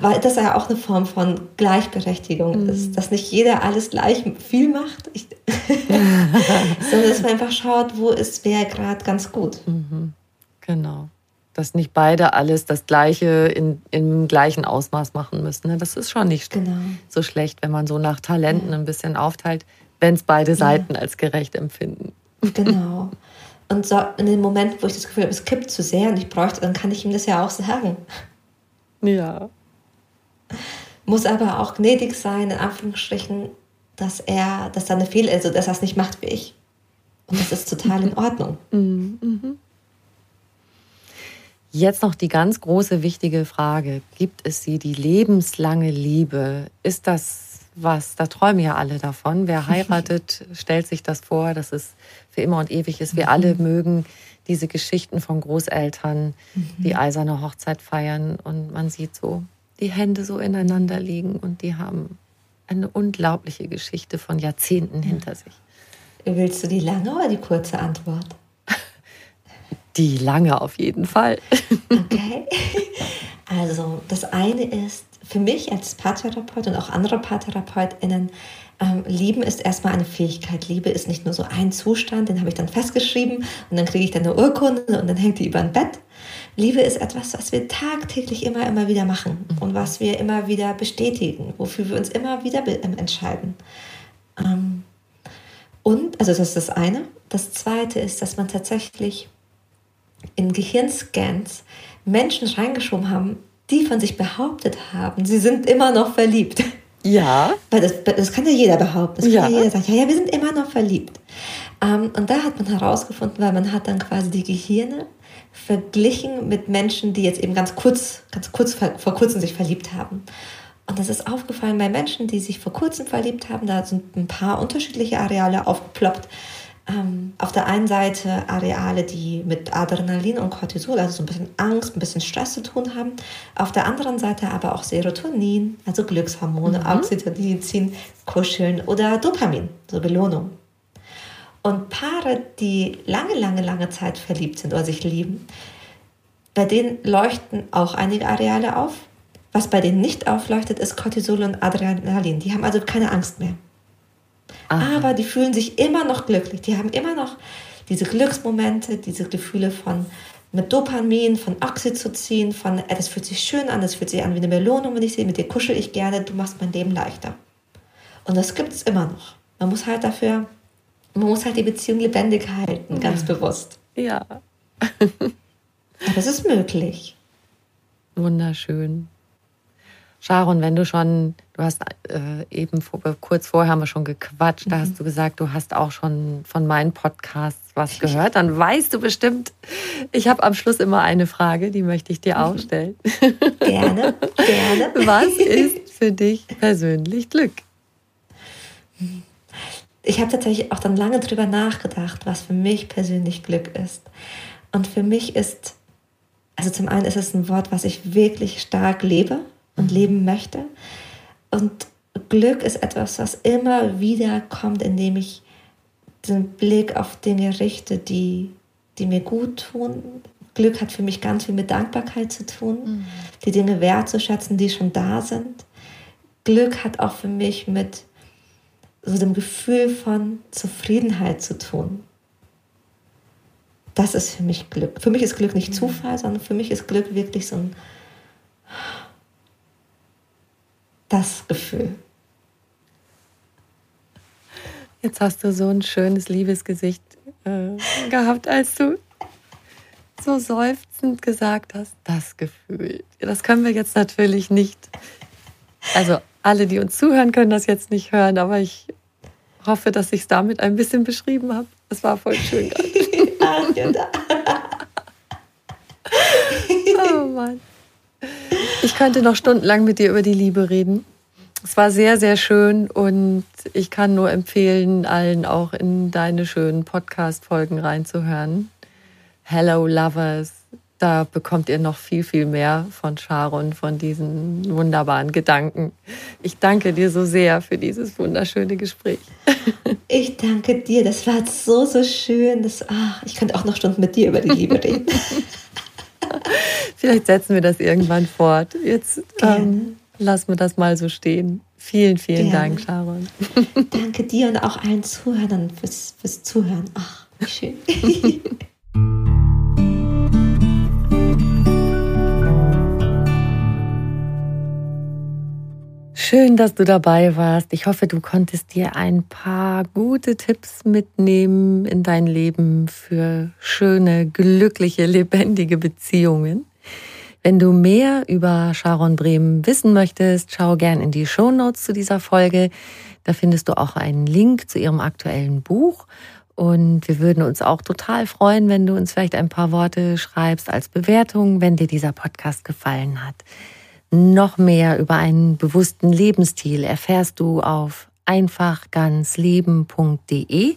weil das ja auch eine Form von Gleichberechtigung mhm. ist, dass nicht jeder alles gleich viel macht, ich, *laughs* *laughs* sondern dass man einfach schaut, wo ist wer gerade ganz gut. Mhm. Genau. Dass nicht beide alles das Gleiche in, im gleichen Ausmaß machen müssen. Ne? Das ist schon nicht genau. so schlecht, wenn man so nach Talenten ja. ein bisschen aufteilt, wenn es beide Seiten ja. als gerecht empfinden. *laughs* Genau. Und so in dem Moment, wo ich das Gefühl habe, es kippt zu sehr und ich bräuchte, dann kann ich ihm das ja auch sagen. Ja. Muss aber auch gnädig sein, in Anführungsstrichen, dass er, dass da eine Fehler, also dass er es nicht macht wie ich. Und das ist total in *laughs* Ordnung. Mhm. Jetzt noch die ganz große wichtige Frage. Gibt es sie, die lebenslange Liebe? Ist das was? Da träumen ja alle davon. Wer *laughs* heiratet, stellt sich das vor, dass es für immer und ewig ist. Wir mhm. alle mögen diese Geschichten von Großeltern, mhm. die eiserne Hochzeit feiern und man sieht so die Hände so ineinander liegen und die haben eine unglaubliche Geschichte von Jahrzehnten hinter sich. Willst du die lange oder die kurze Antwort? *laughs* Die lange auf jeden Fall. Okay. *laughs* Also das eine ist für mich als Paartherapeut und auch andere PaartherapeutInnen, ähm, Lieben ist erstmal eine Fähigkeit. Liebe ist nicht nur so ein Zustand, den habe ich dann festgeschrieben und dann kriege ich dann eine Urkunde und dann hängt die über ein Bett. Liebe ist etwas, was wir tagtäglich immer, immer wieder machen mhm. und was wir immer wieder bestätigen, wofür wir uns immer wieder ähm, entscheiden. Ähm, und, also das ist das eine. Das zweite ist, dass man tatsächlich in Gehirnscans Menschen reingeschoben haben, die von sich behauptet haben, sie sind immer noch verliebt. Ja. Weil das, das kann ja jeder behaupten. Das kann ja. ja jeder sagen, ja, ja, wir sind immer noch verliebt. Ähm, und da hat man herausgefunden, weil man hat dann quasi die Gehirne verglichen mit Menschen, die jetzt eben ganz kurz, ganz kurz vor kurzem sich verliebt haben. Und das ist aufgefallen bei Menschen, die sich vor kurzem verliebt haben. Da sind ein paar unterschiedliche Areale aufgeploppt. Ähm, auf der einen Seite Areale, die mit Adrenalin und Cortisol, also so ein bisschen Angst, ein bisschen Stress zu tun haben. Auf der anderen Seite aber auch Serotonin, also Glückshormone, mhm. Oxytocin, Kuscheln oder Dopamin, so Belohnung. Und Paare, die lange, lange, lange Zeit verliebt sind oder sich lieben, bei denen leuchten auch einige Areale auf. Was bei denen nicht aufleuchtet, ist Cortisol und Adrenalin. Die haben also keine Angst mehr. Aha. Aber die fühlen sich immer noch glücklich. Die haben immer noch diese Glücksmomente, diese Gefühle von mit Dopamin, von Oxytocin, von äh, das fühlt sich schön an, das fühlt sich an wie eine Belohnung, wenn ich sehe, mit dir kuschel ich gerne, du machst mein Leben leichter. Und das gibt es immer noch. Man muss halt dafür, man muss halt die Beziehung lebendig halten, ganz bewusst. Ja. *laughs* Aber es ist möglich. Wunderschön. Sharon, wenn du schon, du hast äh, eben vor, kurz vorher haben wir schon gequatscht, mhm. da hast du gesagt, du hast auch schon von meinen Podcasts was gehört, dann weißt du bestimmt, ich habe am Schluss immer eine Frage, die möchte ich dir auch mhm. stellen. Gerne, gerne. *laughs* Was ist für dich persönlich Glück? Ich habe tatsächlich auch dann lange drüber nachgedacht, was für mich persönlich Glück ist. Und für mich ist, also zum einen ist es ein Wort, was ich wirklich stark lebe und leben möchte. Und Glück ist etwas, was immer wieder kommt, indem ich den Blick auf Dinge richte, die, die mir gut tun. Glück hat für mich ganz viel mit Dankbarkeit zu tun, mhm. die Dinge wertzuschätzen, die schon da sind. Glück hat auch für mich mit so dem Gefühl von Zufriedenheit zu tun. Das ist für mich Glück. Für mich ist Glück nicht mhm. Zufall, sondern für mich ist Glück wirklich so ein das Gefühl. Jetzt hast du so ein schönes Liebesgesicht äh, gehabt, als du so seufzend gesagt hast, das Gefühl. Das können wir jetzt natürlich nicht. Also alle, die uns zuhören, können das jetzt nicht hören, aber ich hoffe, dass ich es damit ein bisschen beschrieben habe. Es war voll schön *laughs* gerade. *laughs* oh Mann. Ich könnte noch stundenlang mit dir über die Liebe reden. Es war sehr, sehr schön und ich kann nur empfehlen, allen auch in deine schönen Podcast-Folgen reinzuhören. Hello Lovers, da bekommt ihr noch viel, viel mehr von Sharon, von diesen wunderbaren Gedanken. Ich danke dir so sehr für dieses wunderschöne Gespräch. *laughs* Ich danke dir, das war so, so schön. Das, ach, ich könnte auch noch Stunden mit dir über die Liebe reden. *laughs* Vielleicht setzen wir das irgendwann fort. Jetzt ähm, lassen wir das mal so stehen. Vielen, vielen Gerne. Dank, Sharon. Danke dir und auch allen Zuhörern fürs, fürs Zuhören. Ach, wie schön. *laughs* Schön, dass du dabei warst. Ich hoffe, du konntest dir ein paar gute Tipps mitnehmen in dein Leben für schöne, glückliche, lebendige Beziehungen. Wenn du mehr über Sharon Bremen wissen möchtest, schau gern in die Show Notes zu dieser Folge. Da findest du auch einen Link zu ihrem aktuellen Buch. Und wir würden uns auch total freuen, wenn du uns vielleicht ein paar Worte schreibst als Bewertung, wenn dir dieser Podcast gefallen hat. Noch mehr über einen bewussten Lebensstil erfährst du auf einfachganzleben.de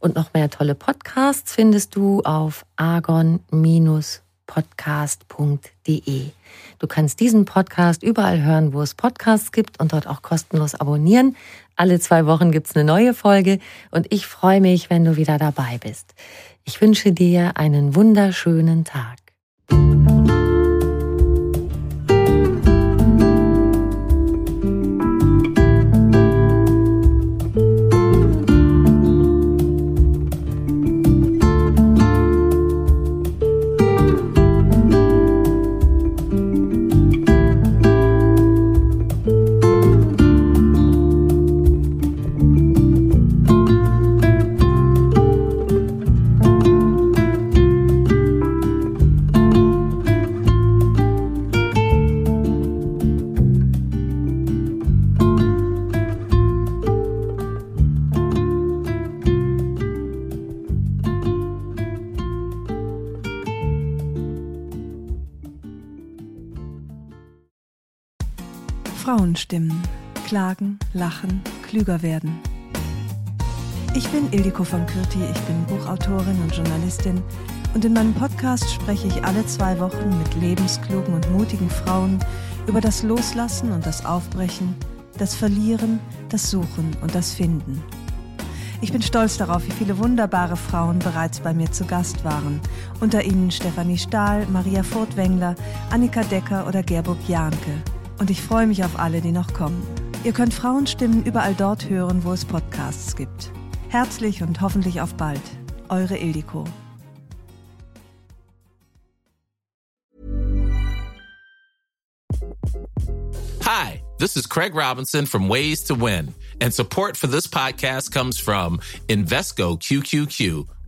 und noch mehr tolle Podcasts findest du auf argon-podcast.de. Du kannst diesen Podcast überall hören, wo es Podcasts gibt und dort auch kostenlos abonnieren. Alle zwei Wochen gibt's eine neue Folge und ich freue mich, wenn du wieder dabei bist. Ich wünsche dir einen wunderschönen Tag. Klagen, lachen, klüger werden. Ich bin Ildiko von Kürti, ich bin Buchautorin und Journalistin und in meinem Podcast spreche ich alle zwei Wochen mit lebensklugen und mutigen Frauen über das Loslassen und das Aufbrechen, das Verlieren, das Suchen und das Finden. Ich bin stolz darauf, wie viele wunderbare Frauen bereits bei mir zu Gast waren. Unter ihnen Stefanie Stahl, Maria Furtwängler, Annika Decker oder Gerburg Jahnke und ich freue mich auf alle, die noch kommen. Ihr könnt Frauenstimmen überall dort hören, wo es Podcasts gibt. Herzlich und hoffentlich auf bald. Eure Ildiko. Hi, this is Craig Robinson from Ways to Win, and support for this podcast comes from Invesco QQQ